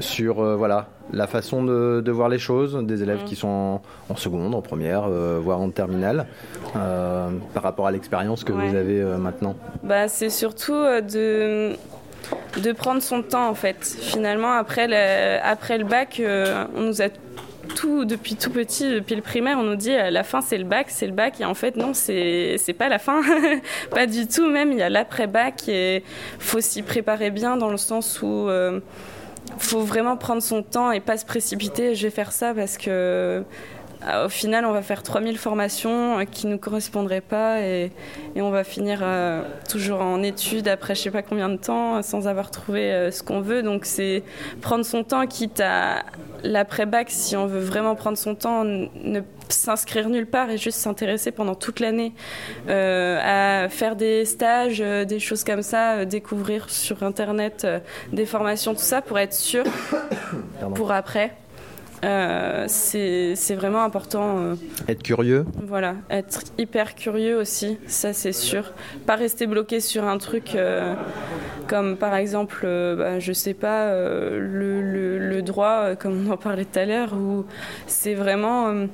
S1: sur euh, voilà la façon de, de voir les choses des élèves
S15: Mm.
S1: qui sont en, en seconde, en première, euh, voire en terminale, euh, par rapport à l'expérience que
S15: Ouais.
S1: vous avez euh, maintenant
S15: Bah, c'est surtout euh, de, de prendre son temps en fait. Finalement, après le, après le bac, euh, on nous a depuis tout petit, depuis le primaire, on nous dit euh, la fin c'est le bac, c'est le bac. Et en fait, non, c'est pas la fin. pas du tout, même. Il y a l'après-bac et faut s'y préparer bien dans le sens où. euh, faut vraiment prendre son temps et pas se précipiter. Je vais faire ça parce que au final, on va faire 3000 formations euh, qui ne nous correspondraient pas et, et on va finir euh, toujours en études après je sais pas combien de temps euh, sans avoir trouvé euh, ce qu'on veut. Donc c'est prendre son temps, quitte à l'après-bac, si on veut vraiment prendre son temps, ne s'inscrire nulle part et juste s'intéresser pendant toute l'année euh, à faire des stages, euh, des choses comme ça, euh, découvrir sur Internet euh, des formations, tout ça pour être sûr pour après. Euh, c'est vraiment important. euh,
S1: Être curieux
S15: voilà, être hyper curieux aussi, ça c'est sûr. Pas rester bloqué sur un truc euh, comme par exemple, bah, je sais pas, le, le- le droit, comme on en parlait tout à l'heure, où c'est vraiment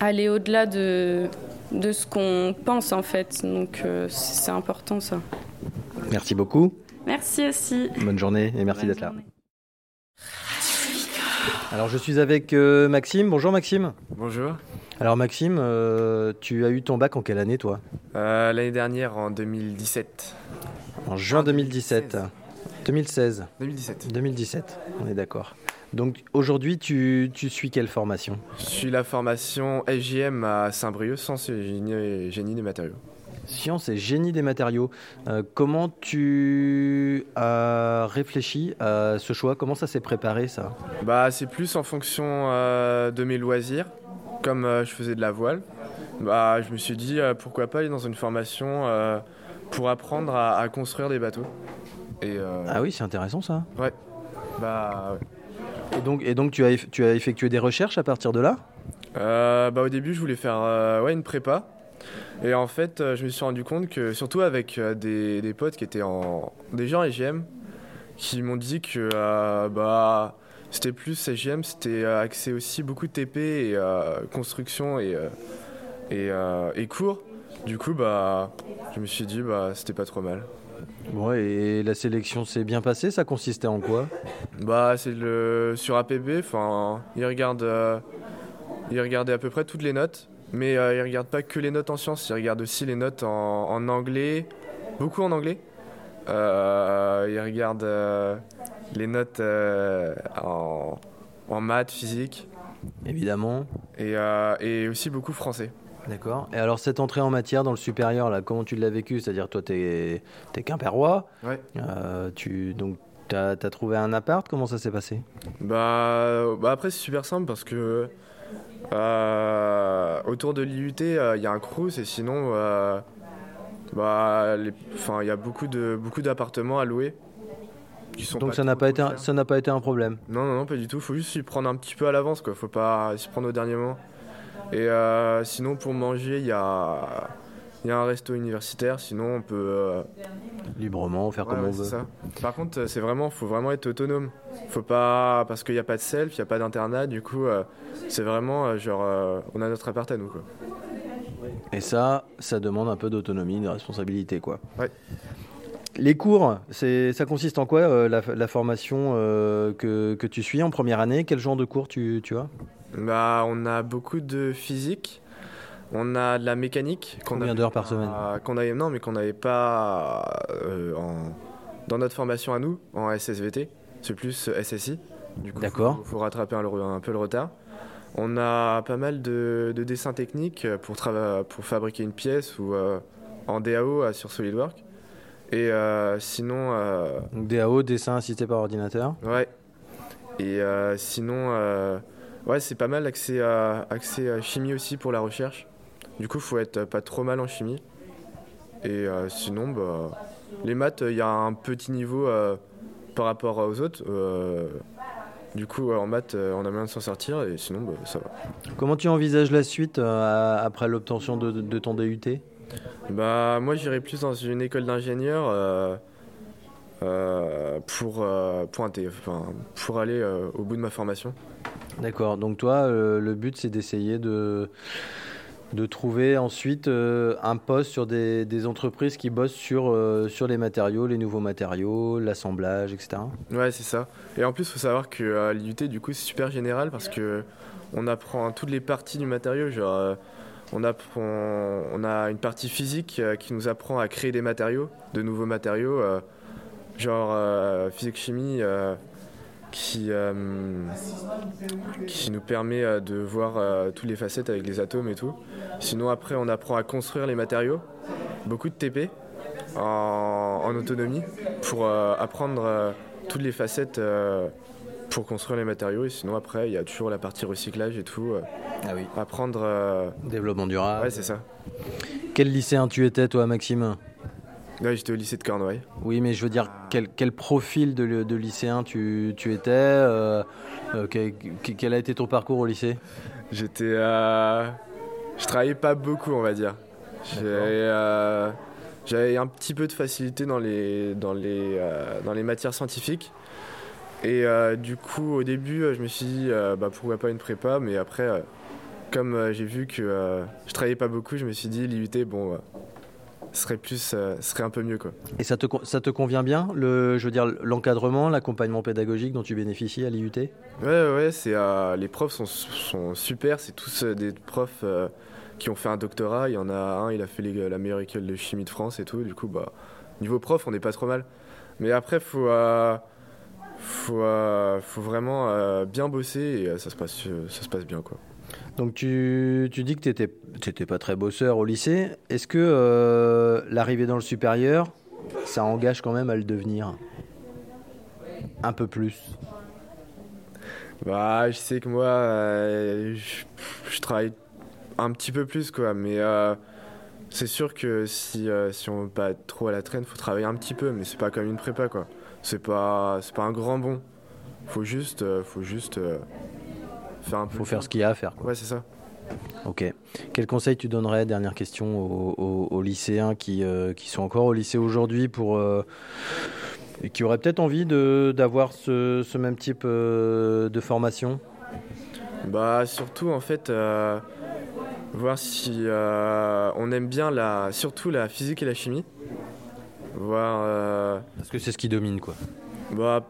S15: aller au-delà de, de ce qu'on pense en fait. Donc c'est important ça.
S1: Merci beaucoup.
S15: Merci aussi.
S1: Bonne journée et merci d'être là. Alors je suis avec euh, Maxime. Bonjour Maxime.
S16: Bonjour.
S1: Alors Maxime, euh, tu as eu ton bac en quelle année toi?
S16: Euh, L'année dernière, en 2017.
S1: En juin 2017. 2016.
S16: 2017.
S1: 2017, on est d'accord. Donc aujourd'hui, tu, tu suis quelle formation?
S16: Je suis la formation SGM à Saint-Brieuc, Sciences et génie des matériaux.
S1: Sciences et génie des matériaux. Euh, comment tu as réfléchi à ce choix? Comment ça s'est préparé ça?
S16: Bah, c'est plus en fonction euh, de mes loisirs. Comme euh, je faisais de la voile, bah, je me suis dit pourquoi pas aller dans une formation pour apprendre à, à construire des bateaux. Et,
S1: Ah oui, c'est intéressant ça.
S16: Ouais. Bah, ouais.
S1: Et donc, et donc tu, as, tu as effectué des recherches à partir de là?
S16: Bah, au début, je voulais faire ouais, une prépa. Et en fait, euh, je me suis rendu compte que, surtout avec euh, des, des potes qui étaient en, déjà en SGM, qui m'ont dit que euh, bah, c'était plus SGM, c'était axé aussi beaucoup de TP et euh, construction et, et, euh, et cours. Du coup, bah, je me suis dit, bah, c'était pas trop mal.
S1: Bon, et la sélection s'est bien passée, ça consistait en quoi?
S16: Bah, c'est le sur APB. Enfin, ils regardent, ils regardent à peu près toutes les notes, mais euh, ils regardent pas que les notes en sciences. Ils regardent aussi les notes en, en anglais, beaucoup en anglais. Euh, ils regardent euh, les notes euh, en, en maths, physique.
S1: Évidemment.
S16: Et, euh, et aussi beaucoup français.
S1: D'accord. Et alors cette entrée en matière dans le supérieur, là, comment tu l'as vécu? C'est-à-dire toi, t'es es quimpérois.
S16: Ouais.
S1: Euh, tu donc t'as as trouvé un appart? Comment ça s'est passé?
S16: Bah, bah après c'est super simple parce que euh, autour de l'IUT euh, il y a un crous et sinon euh, bah il y a beaucoup de beaucoup d'appartements à louer. Qui sont
S1: Donc ça n'a pas été un, ça n'a pas été un problème.
S16: Non non non pas du tout. Faut juste s'y prendre un petit peu à l'avance quoi. Faut pas s'y prendre au dernier moment. Et euh, sinon pour manger il y a il y a un resto universitaire. Sinon on peut euh,
S1: Librement, faire
S16: Ouais,
S1: comme
S16: ouais,
S1: on veut.
S16: ça. Par contre, c'est vraiment, faut vraiment être autonome. Faut pas, parce qu'il n'y a pas de self, il n'y a pas d'internat, du coup, euh, c'est vraiment euh, genre, euh, on a notre appart à nous, quoi.
S1: Et ça, ça demande un peu d'autonomie, de responsabilité, quoi.
S16: Ouais.
S1: Les cours, ça consiste en quoi la, la formation que, que tu suis en première année? Quel genre de cours tu, tu as?
S16: Bah, on a beaucoup de physique, on a de la mécanique.
S1: Combien d'heures par semaine
S16: qu'on avait, Non, mais qu'on n'avait pas euh, en- dans notre formation à nous, en SSVT. C'est plus euh, SSI. Du coup,
S1: D'accord.
S16: faut rattraper un, peu le retard. On a pas mal de, de dessins techniques pour, trava- pour fabriquer une pièce ou euh, en DAO sur SolidWorks. Et euh, sinon.
S1: Donc DAO, dessin assisté par ordinateur.
S16: Ouais. Et sinon, ouais, c'est pas mal accès à, accès à chimie aussi pour la recherche. Du coup, faut être pas trop mal en chimie. Et euh, sinon, bah, les maths, il y a un petit niveau euh, par rapport aux autres. Euh, du coup, en maths, on a moyen de s'en sortir et sinon, bah, ça va.
S1: Comment tu envisages la suite après l'obtention de, de ton DUT
S16: Bah, moi, j'irais plus dans une école d'ingénieur pour, pour, un enfin, pour aller au bout de ma formation.
S1: D'accord. Donc toi, le but, c'est d'essayer de, de trouver ensuite euh, un poste sur des, entreprises qui bossent sur, euh, sur les matériaux, les nouveaux matériaux, l'assemblage, etc.
S16: Ouais, c'est ça. Et en plus, il faut savoir que à l'IUT, du coup, c'est super général parce que on apprend toutes les parties du matériau. Genre, euh, on, apprend, on a une partie physique euh, qui nous apprend à créer des matériaux, de nouveaux matériaux, euh, genre euh, physique-chimie, euh, qui, euh, qui nous permet euh, de voir euh, toutes les facettes avec les atomes et tout. Sinon, après, on apprend à construire les matériaux, beaucoup de TP en, en autonomie pour apprendre toutes les facettes pour construire les matériaux. Et sinon, après, il y a toujours la partie recyclage et tout.
S1: ah oui.
S16: Apprendre. euh,
S1: Développement durable.
S16: Ouais, c'est ça.
S1: Quel lycéen tu étais, toi, Maxime?
S16: Là, j'étais au lycée de Cornouailles.
S1: Oui, mais je veux dire, quel, quel profil de, de lycéen tu, tu étais euh, euh, quel, quel a été ton parcours au lycée?
S16: J'étais. euh, Je travaillais pas beaucoup, on va dire. Euh, J'avais un petit peu de facilité dans les, dans les, dans les matières scientifiques. Et du coup, au début, je me suis dit, bah, pourquoi pas une prépa, mais après, comme j'ai vu que je travaillais pas beaucoup, je me suis dit, l'IUT, bon, serait plus, ce serait un peu mieux quoi.
S1: Et ça te, ça te convient bien, le, je veux dire, l'encadrement, l'accompagnement pédagogique dont tu bénéficies à l'IUT?
S16: Ouais, ouais, c'est, les profs sont, sont super, c'est tous des profs qui ont fait un doctorat. Il y en a un, il a fait la meilleure école de chimie de France et tout. Du coup, bah, niveau prof, on n'est pas trop mal. Mais après, faut, faut, faut vraiment bien bosser et ça se passe, ça se passe bien quoi.
S1: Donc tu, dis que tu n'étais pas très bosseur au lycée. Est-ce que euh, l'arrivée dans le supérieur, ça engage quand même à le devenir un peu plus?
S16: Bah, je sais que moi, euh, je, travaille un petit peu plus, quoi. Mais euh, c'est sûr que si, si on veut pas être trop à la traîne, faut travailler un petit peu. Mais c'est pas comme une prépa, quoi. C'est pas, pas un grand bond. Faut juste, faut juste
S1: faire un peu. Faut faire ce qu'il y a à faire.
S16: Ouais, c'est ça.
S1: Ok. Quel conseil tu donnerais, dernière question, aux, lycéens qui, euh, qui, sont encore au lycée aujourd'hui pour euh, et qui auraient peut-être envie d'avoir ce, ce, même type euh, de formation?
S16: Bah surtout en fait voir si on aime bien la surtout la physique et la chimie. Voir.
S1: Parce que c'est ce qui domine quoi.
S16: Bah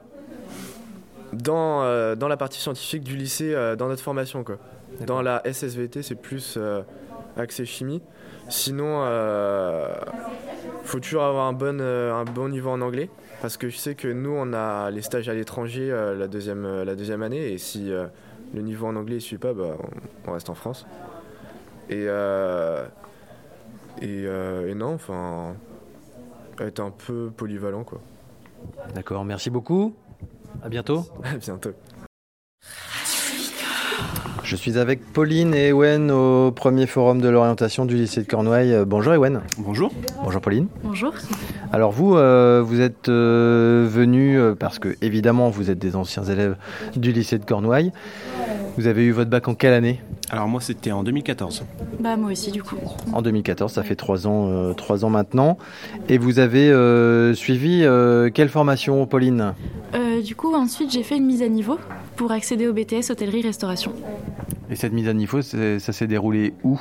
S16: dans, dans la partie scientifique du lycée, dans notre formation quoi. Dans la SSVT, c'est plus euh, accès chimie. Sinon, euh, faut toujours avoir un bon, euh, un bon niveau en anglais. Parce que je sais que nous, on a les stages à l'étranger la, deuxième, la deuxième année. Et si le niveau en anglais ne suit pas, bah, on, reste en France. Et, et, et, non, enfin, être un peu polyvalent. quoi.
S1: D'accord, merci beaucoup. À bientôt.
S16: À bientôt.
S1: Je suis avec Pauline et Ewen au premier forum de l'orientation du lycée de Cornouailles. Euh, bonjour Ewen.
S17: Bonjour.
S1: Bonjour Pauline.
S6: Bonjour.
S1: Alors vous, euh, vous êtes euh, venu parce que évidemment vous êtes des anciens élèves du lycée de Cornouailles. Vous avez eu votre bac en quelle année?
S17: Alors moi c'était en 2014.
S6: Bah moi aussi du coup.
S1: En 2014, ça fait trois ans, trois ans maintenant. Et vous avez suivi quelle formation, Pauline?
S6: Du coup ensuite j'ai fait une mise à niveau pour accéder au BTS hôtellerie-restauration.
S1: Et cette mise à niveau, ça s'est déroulé où?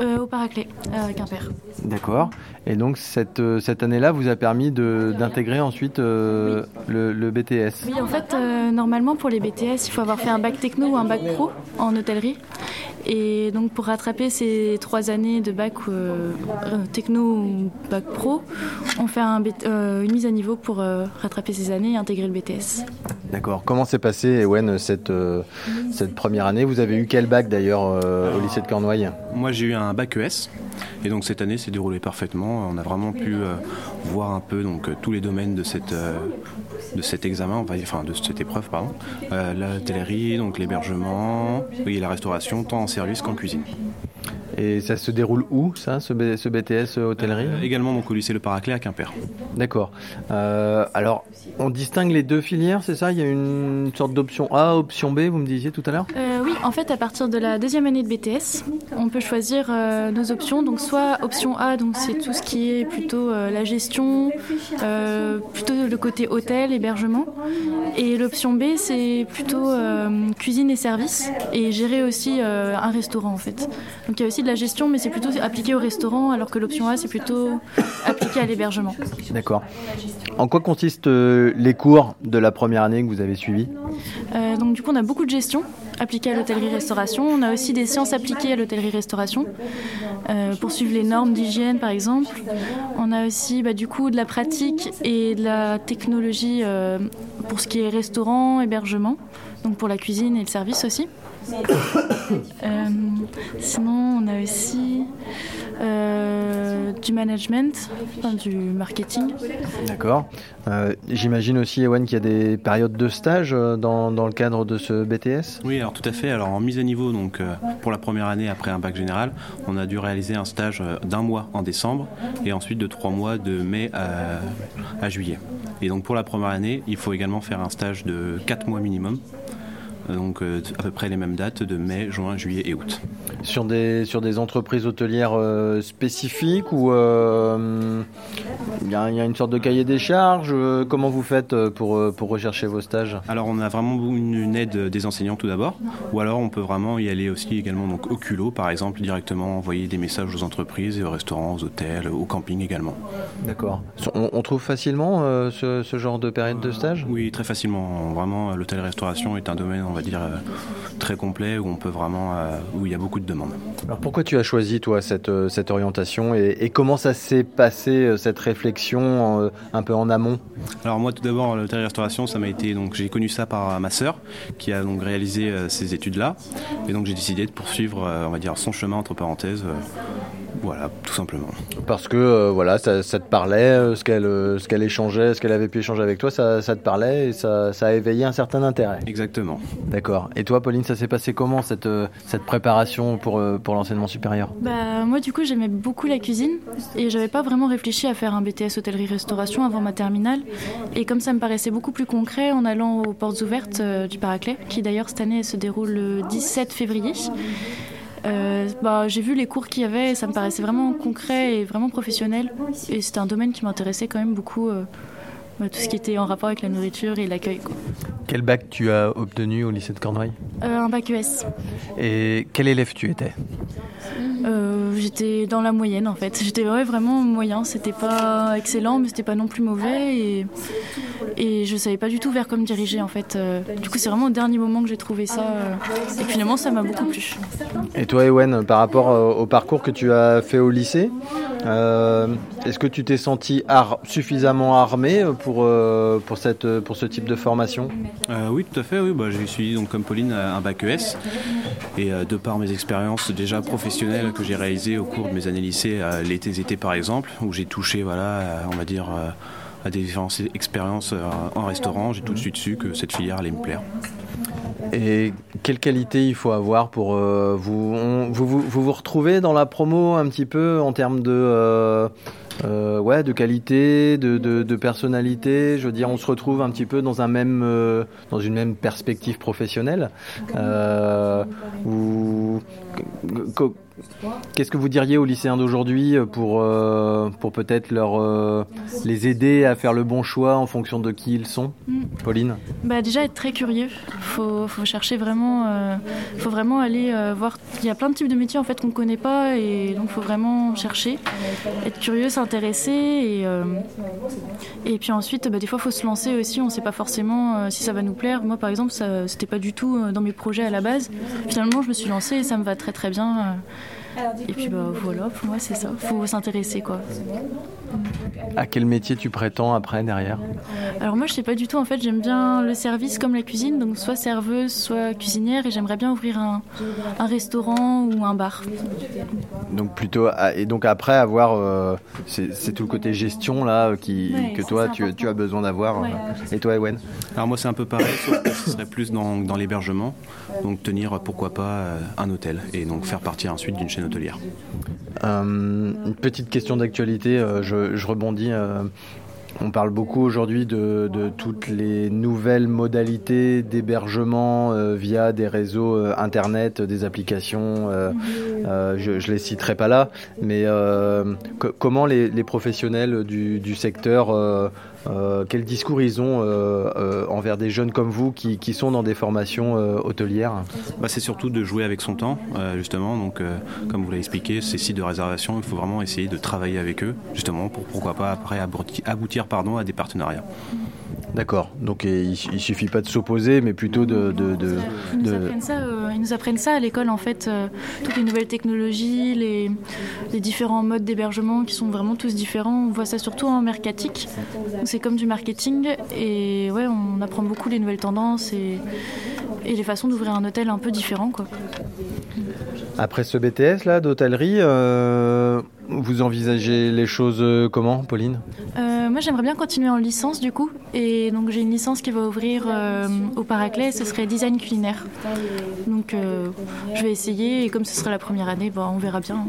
S6: Euh, Au Paraclet, à Quimper.
S1: D'accord. Et donc cette, euh, cette année-là vous a permis d'intégrer ensuite euh, le, BTS
S6: Oui, en fait, normalement pour les BTS, il faut avoir fait un bac techno ou un bac pro en hôtellerie. Et donc pour rattraper ces trois années de bac techno ou bac pro, on fait un, une mise à niveau pour rattraper ces années et intégrer le BTS.
S1: D'accord. Comment s'est passé, Ewen, cette, cette première année? Vous avez eu quel bac d'ailleurs au lycée de Cornouailles?
S17: Moi j'ai eu un bac ES. Et donc cette année s'est déroulée parfaitement. On a vraiment pu euh, voir un peu donc, tous les domaines de, cette, euh, de cet examen, enfin de cette épreuve, pardon. Euh, la donc l'hébergement et la restauration, tant en service qu'en cuisine.
S1: Et ça se déroule où, ça, ce, BTS hôtellerie
S17: Également donc, au lycée Le Paraclet à Quimper.
S1: D'accord. alors, on distingue les deux filières, c'est ça? Il y a une sorte d'option A, option B, vous me disiez tout à l'heure?
S6: Oui, en fait, à partir de la deuxième année de BTS, on peut choisir nos options. Donc, soit option A, donc c'est tout ce qui est plutôt euh, la gestion, euh, plutôt le côté hôtel, hébergement. Et l'option B, c'est plutôt euh, cuisine et service et gérer aussi un restaurant en fait. Donc il y a aussi de la gestion, mais c'est plutôt appliqué au restaurant, alors que l'option A, c'est plutôt appliqué à l'hébergement.
S1: D'accord. En quoi consistent les cours de la première année que vous avez suivis?
S6: Donc du coup, on a beaucoup de gestion appliquée à l'hôtellerie-restauration. On a aussi des sciences appliquées à l'hôtellerie-restauration. Euh, pour suivre les normes d'hygiène par exemple. On a aussi bah, du coup de la pratique et de la technologie euh, pour ce qui est restaurant, hébergement, donc pour la cuisine et le service aussi. Euh, sinon, on a aussi euh, du management, du marketing.
S1: D'accord. Euh, j'imagine aussi, Ewan, qu'il y a des périodes de stage dans, dans, le cadre de ce BTS
S17: Oui, alors tout à fait. Alors en mise à niveau, donc pour la première année après un bac général, on a dû réaliser un stage d'un mois en décembre et ensuite de trois mois de mai à, à juillet. Et donc pour la première année, il faut également faire un stage de quatre mois minimum donc à peu près les mêmes dates de mai, juin, juillet et août.
S1: Sur des, sur des entreprises hôtelières spécifiques ou il y, a une sorte de cahier des charges Comment vous faites pour, pour rechercher vos stages?
S17: Alors on a vraiment une, aide des enseignants tout d'abord, ou alors on peut vraiment y aller aussi également donc au culot par exemple, directement envoyer des messages aux entreprises et aux restaurants, aux hôtels, au camping également.
S1: D'accord. On, trouve facilement ce, ce, genre de période de stage?
S17: Oui, très facilement. Vraiment, l'hôtel-restauration est un domaine, on va dire, très complet où on peut vraiment, où il y a beaucoup de demandes.
S1: Alors pourquoi tu as choisi toi cette, cette orientation et, comment ça s'est passé cette réflexion un peu en amont?
S17: Alors moi tout d'abord l'hôtel-restauration ça m'a été donc j'ai connu ça par ma sœur qui a donc réalisé ces études là et donc j'ai décidé de poursuivre on va dire son chemin entre parenthèses voilà, tout simplement.
S1: Parce que euh, voilà, ça, te parlait, euh, ce qu'elle euh, ce qu'elle échangeait, ce qu'elle avait pu échanger avec toi, ça, te parlait et ça, ça, a éveillé un certain intérêt.
S17: Exactement.
S1: D'accord. Et toi, Pauline, ça s'est passé comment cette, cette préparation pour, pour l'enseignement supérieur?
S6: Bah, Moi, du coup, j'aimais beaucoup la cuisine et j'avais pas vraiment réfléchi à faire un BTS hôtellerie-restauration avant ma terminale. Et comme ça me paraissait beaucoup plus concret en allant aux portes ouvertes du Paraclet, qui d'ailleurs cette année se déroule le 17 février. Euh, bah, j'ai vu les cours qu'il y avait et ça me paraissait vraiment concret et vraiment professionnel. Et c'était un domaine qui m'intéressait quand même beaucoup, euh, bah, tout ce qui était en rapport avec la nourriture et l'accueil.
S1: Quel bac tu as obtenu au lycée de Cornouailles?
S6: Euh, Un bac ES.
S1: Et quel élève tu étais?
S6: J'étais dans la moyenne en fait. J'étais vraiment moyen. C'était pas excellent, mais c'était pas non plus mauvais. Et, et je savais pas du tout vers quoi me diriger en fait. Du coup, c'est vraiment au dernier moment que j'ai trouvé ça. Et finalement, ça m'a beaucoup plu.
S1: Et toi, Ewen, par rapport au parcours que tu as fait au lycée, est-ce que tu t'es senti suffisamment armé pour, pour, cette, pour ce type de formation?
S17: Euh, Oui, tout à fait. Oui. Bah, j'ai suivi, donc, comme Pauline, un bac ES. Et euh, de par mes expériences déjà professionnelles que j'ai réalisées au cours de mes années lycée, l'été été par exemple, où j'ai touché, voilà, on va dire, à des différentes expériences en restaurant, j'ai tout de suite su que cette filière allait me plaire.
S1: Et quelle qualité il faut avoir pour euh, vous, vous, vous, vous retrouvez dans la promo un petit peu en termes de euh, euh, ouais de qualité, de, de, personnalité? Je veux dire, on se retrouve un petit peu dans un même dans une même perspective professionnelle. ou Qu'est-ce que vous diriez aux lycéens d'aujourd'hui pour, euh, pour peut-être leur, euh, les aider à faire le bon choix en fonction de qui ils sont mm. Pauline
S6: bah Déjà être très curieux. Il faut, faut, chercher vraiment, euh, faut vraiment aller voir. Il y a plein de types de métiers en fait qu'on ne connaît pas et donc il faut vraiment chercher, être curieux, s'intéresser et, et puis ensuite bah, des fois il faut se lancer aussi. On ne sait pas forcément si ça va nous plaire. Moi par exemple, ça c'était pas du tout dans mes projets à la base. Finalement je me suis lancée et ça me va très très bien. Et puis bah, voilà, pour moi c'est ça, faut s'intéresser quoi.
S1: À quel métier tu prétends après derrière
S6: Alors moi je sais pas du tout. En fait, j'aime bien le service comme la cuisine, donc soit serveuse, soit cuisinière. Et j'aimerais bien ouvrir un, restaurant ou un bar.
S1: Donc plutôt et donc après avoir euh, c'est tout le côté gestion là qui, que toi tu, tu, as besoin d'avoir. Et toi Ewen
S17: Alors moi c'est un peu pareil, sauf que ce serait plus dans, dans l'hébergement, donc tenir pourquoi pas euh, un hôtel et donc faire partir ensuite d'une chaîne
S1: Euh, une petite question d'actualité, euh, je, rebondis. Euh, on parle beaucoup aujourd'hui de, toutes les nouvelles modalités d'hébergement via des réseaux internet, des applications. je, ne les citerai pas là, mais comment les, professionnels du secteur euh, quel discours ils ont euh, euh, envers des jeunes comme vous qui, sont dans des formations hôtelières?
S17: Bah, C'est surtout de jouer avec son temps, justement. Donc, comme vous l'avez expliqué, ces sites de réservation, il faut vraiment essayer de travailler avec eux, justement, pour pourquoi pas après aboutir, pardon, à des partenariats.
S1: D'accord. Donc il, ne suffit pas de s'opposer, mais plutôt de.
S6: ils, nous apprennent ça, à l'école, en fait, toutes les nouvelles technologies, les, les différents modes d'hébergement qui sont vraiment tous différents. On voit ça surtout en mercatique c'est comme du marketing et ouais, on apprend beaucoup les nouvelles tendances et, et les façons d'ouvrir un hôtel un peu différent. Quoi.
S1: Après ce BTS là d'hôtellerie, euh, vous envisagez les choses euh, comment, Pauline?
S6: Euh, Moi, j'aimerais bien continuer en licence du coup, et donc j'ai une licence qui va ouvrir au Paraclet. Ce serait design culinaire. Donc, je vais essayer, et comme ce sera la première année, bah, on verra bien.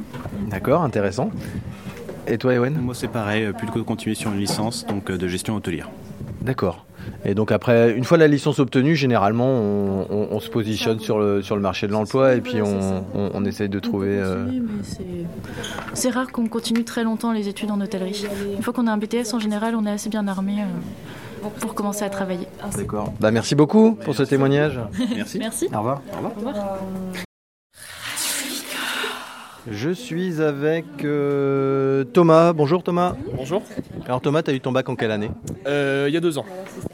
S1: D'accord, intéressant. Et toi, Ewen?
S17: Moi, c'est pareil, plutôt continuer sur une licence donc de gestion hôtelière.
S1: D'accord. Et donc après, une fois la licence obtenue, généralement, on, on- on se positionne sur le, sur le marché de l'emploi et puis on, on, on essaye de trouver... euh,
S18: C'est rare qu'on continue très longtemps les études en hôtellerie. Une fois qu'on a un BTS, en général, on est assez bien armé euh, pour commencer à travailler.
S1: D'accord. Bah, merci beaucoup pour ce témoignage.
S18: Merci. Merci.
S1: Au revoir.
S18: Au revoir.
S1: Je suis avec euh, Thomas. Bonjour Thomas.
S19: Bonjour.
S1: Alors Thomas, tu as eu ton bac en quelle année?
S19: Euh, il y a deux ans.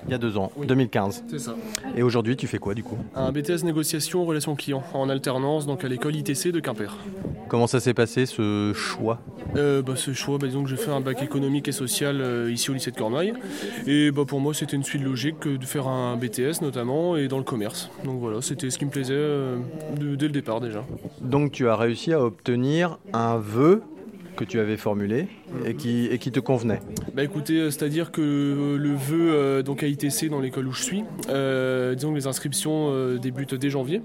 S1: Il y a deux ans, 2015.
S19: C'est ça.
S1: Et aujourd'hui, tu fais quoi du coup?
S19: Un BTS négociation relations clients en alternance donc à l'école ITC de Quimper.
S1: Comment ça s'est passé ce choix?
S19: Euh, bah, ce choix, bah, disons que j'ai fait un bac économique et social ici au lycée de Cornouailles. Et bah, pour moi, c'était une suite logique que de faire un BTS notamment et dans le commerce. Donc voilà, c'était ce qui me plaisait de- dès le départ déjà.
S1: Donc tu as réussi à obtenir un vœu que tu avais formulé et qui, te convenait.
S19: Bah écoutez, euh, c'est-à-dire que euh, le vœu euh, donc à ITC dans l'école où je suis, disons que les inscriptions débutent dès janvier.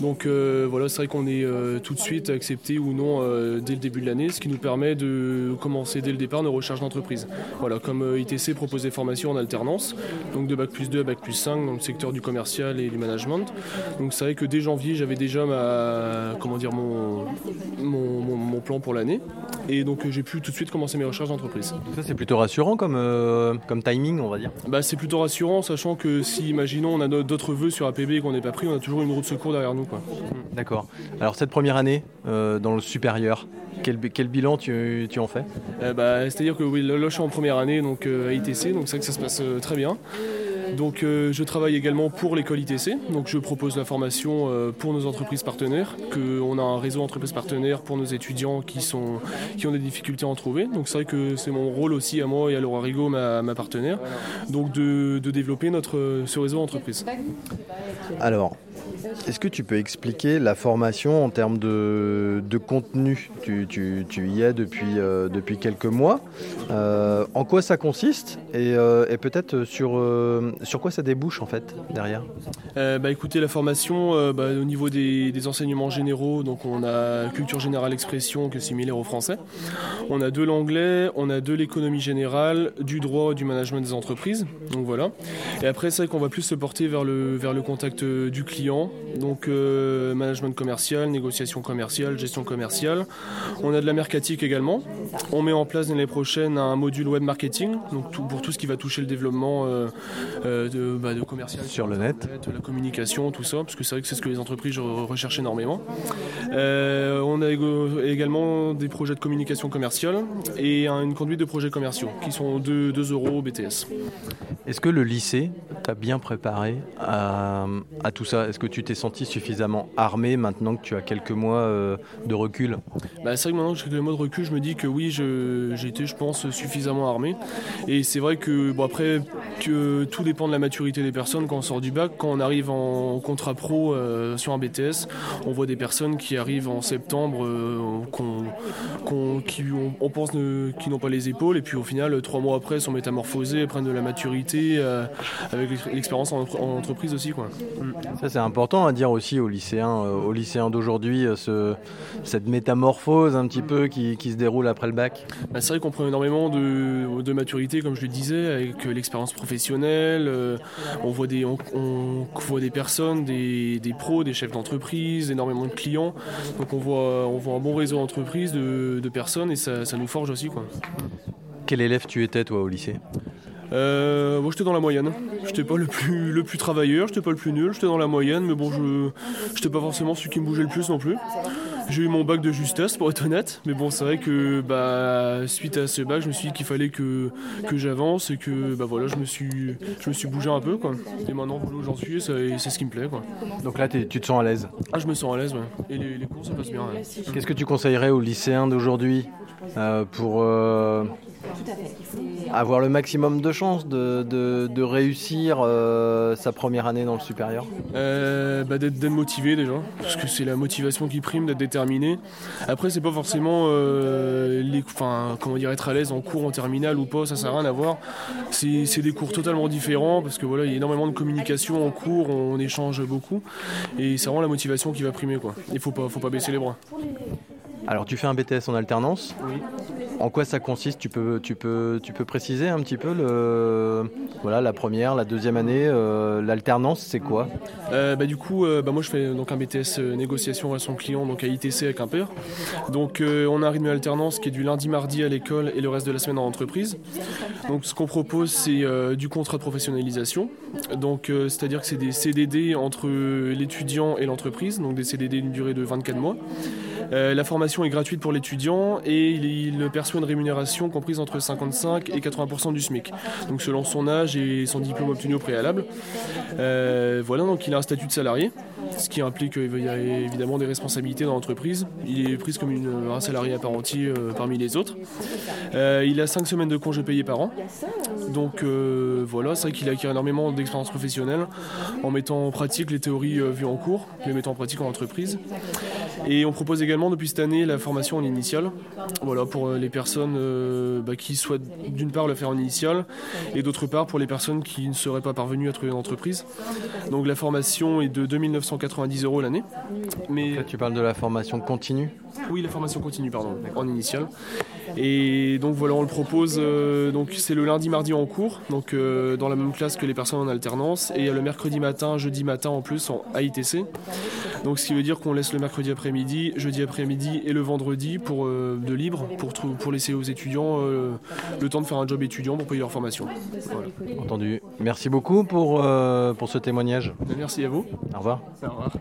S19: Donc voilà, c'est vrai qu'on est tout de suite accepté ou non dès le début de l'année, ce qui nous permet de commencer dès le départ nos recherches d'entreprise. Voilà, comme ITC propose des formations en alternance, donc de bac plus 2 à bac plus 5 dans le secteur du commercial et du management. Donc c'est vrai que dès janvier, j'avais déjà comment dire, mon plan pour l'année. Et donc euh, j'ai pu tout de suite commencer mes recherches d'entreprise.
S1: Ça c'est plutôt rassurant comme, euh, comme timing, on va dire.
S19: Bah, c'est plutôt rassurant, sachant que si, imaginons, on a d'autres vœux sur APB et qu'on n'est pas pris, on a toujours une roue de secours derrière nous. Quoi.
S1: D'accord. Alors cette première année euh, dans le supérieur, quel, quel bilan tu, tu en fais?
S19: Euh, bah, C'est-à-dire que oui, là, je suis en première année donc, euh, à ITC, donc c'est vrai que ça se passe euh, très bien. Donc euh, je travaille également pour l'école ITC, donc je propose la formation euh, pour nos entreprises partenaires, que on a un réseau d'entreprises partenaires pour nos étudiants qui, sont, qui ont des difficultés à en trouver. Donc c'est vrai que c'est mon rôle aussi à moi et à Laura Rigaud, ma, partenaire, donc de, développer notre, ce réseau d'entreprises.
S1: Alors, est-ce que tu peux expliquer la formation en termes de, de contenu? Tu, tu- tu y es depuis, euh, depuis quelques mois. Euh, en quoi ça consiste? Et, euh, peut-être sur, sur quoi ça débouche en fait derrière?
S19: Bah, écoutez, la formation, bah, au niveau des, des enseignements généraux, donc on a culture générale expression qui est similaire au français. On a de l'anglais, on a de l'économie générale, du droit, du management des entreprises. Donc voilà. Et après, c'est qu'on va plus se porter vers le, vers le contact du client. Donc euh, management commercial, négociation commerciale, gestion commerciale. On a de la mercatique également. On met en place l'année prochaine un module web marketing, donc tout- pour tout ce qui va toucher le développement euh, euh, de, bah, de commercial
S1: Sur le net.
S19: la communication, tout ça, parce que c'est vrai que c'est ce que les entreprises re- recherchent énormément. On a également des projets de communication commerciale et un- une conduite de projets commerciaux qui sont 2, 2 euros BTS.
S1: Est-ce que le lycée t'a bien préparé à, à tout ça? Est-ce que tu t'es senti suffisamment armé maintenant que tu as quelques mois euh, de recul?
S19: Bah, c'est vrai que maintenant que j'ai quelques mois de recul, je me dis que oui, je- j'ai été, je pense, suffisamment armé. Et c'est vrai que, bon, après, que tout dépend de la maturité des personnes quand on sort du bac. Quand on arrive en contrat pro euh, sur un BTS, on voit des personnes qui arrivent en septembre, euh, qu'on- qui, on, on pense ne- qui n'ont pas les épaules, et puis au final, trois mois après, sont métamorphosés, prennent de la maturité, euh, avec l'ex- l'expérience en, en entreprise aussi. Quoi.
S1: Ça c'est important à dire aussi aux lycéens, euh, aux lycéens d'aujourd'hui, euh, ce- cette métamorphose un petit peu qui, qui se déroule après le bac.
S19: Bah, c'est vrai qu'on prend énormément de, de maturité, comme je le disais, avec euh, l'expérience professionnelle. euh, on, voit des, on, on voit des personnes, des, des pros, des chefs d'entreprise, énormément de clients. Donc on voit, on voit un bon réseau d'entreprises, de, de personnes, et ça, ça nous forge aussi. Quoi.
S1: Quel élève tu étais toi au lycée?
S19: Euh, moi j'étais dans la moyenne. J'étais pas le plus, le plus travailleur, j'étais pas le plus nul, j'étais dans la moyenne, mais bon, je j'étais pas forcément celui qui me bougeait le plus non plus. J'ai eu mon bac de justesse pour être honnête, mais bon, c'est vrai que bah, suite à ce bac, je me suis dit qu'il fallait que, que j'avance et que bah, voilà, je me suis, je me suis bougé un peu. Quoi. Et maintenant, où j'en suis, c'est ce qui me plaît. Quoi.
S1: Donc là tu te sens à l'aise?
S19: Ah, je me sens à l'aise, ouais. Et les, les cours, ça passe bien. ouais.
S1: Qu'est-ce que tu conseillerais aux lycéens d'aujourd'hui euh, pour euh, avoir le maximum de chances de, de- de réussir euh, sa première année dans le supérieur
S19: Euh, bah, d'être motivé déjà, parce que c'est la motivation qui prime, d'être déterminé. Après, c'est pas forcément euh, les, enfin, comment dire, être à l'aise en cours en terminale ou pas, ça n'a rien à voir. C'est c'est des cours totalement différents, parce que voilà, il y a énormément de communication en cours, on, échange beaucoup, et c'est vraiment la motivation qui va primer quoi. Il faut pas, faut pas baisser les bras.
S1: Alors tu fais un BTS en alternance
S19: Oui.
S1: en quoi ça consiste? Tu peux, tu, peux, tu peux préciser un petit peu le, voilà, la première, la deuxième année, l'alternance, c'est quoi?
S19: Bah, Du coup, bah, moi je fais donc un BTS négociation à son client donc à ITC à Quimper. Donc on a un rythme d'alternance qui est du lundi, mardi à l'école et le reste de la semaine en entreprise. Donc ce qu'on propose c'est du contrat de professionnalisation. Donc c'est-à-dire que c'est des CDD entre l'étudiant et l'entreprise, donc des CDD d'une durée de 24 mois. Euh, la formation est gratuite pour l'étudiant et il, perçoit une rémunération comprise entre 55 et 80% du SMIC, donc selon son âge et son diplôme obtenu au préalable. Euh, voilà, donc il a un statut de salarié, ce qui implique qu'il y a évidemment des responsabilités dans l'entreprise. Il est pris comme une, un salarié à part entier euh, parmi les autres. il a 5 semaines de congés payés par an. Donc voilà, c'est vrai qu'il acquiert énormément d'expérience professionnelle en mettant en pratique les théories vues en cours, les mettant en pratique en entreprise. Et on propose également depuis cette année la formation en initiale. Voilà, pour euh, les personnes euh, bah, qui souhaitent d'une part le faire en initiale et d'autre part pour les personnes qui ne seraient pas parvenues à trouver une entreprise. Donc la formation est de 2990 euros l'année.
S1: Mais tu parles de la formation continue?
S19: Oui, la formation continue, pardon, en initiale. Et donc voilà, on le propose. Euh, donc c'est le lundi, mardi en cours, donc dans la même classe que les personnes en alternance, et le mercredi matin, jeudi matin en plus en AITC. Donc ce qui veut dire qu'on laisse le mercredi après-midi, jeudi après-midi et le vendredi pour euh, de libre pour, pour laisser aux étudiants euh, le temps de faire un job étudiant pour payer leur formation.
S1: Entendu. Merci beaucoup pour, euh, pour ce témoignage.
S19: Merci à vous.
S1: Au revoir.
S19: Au revoir.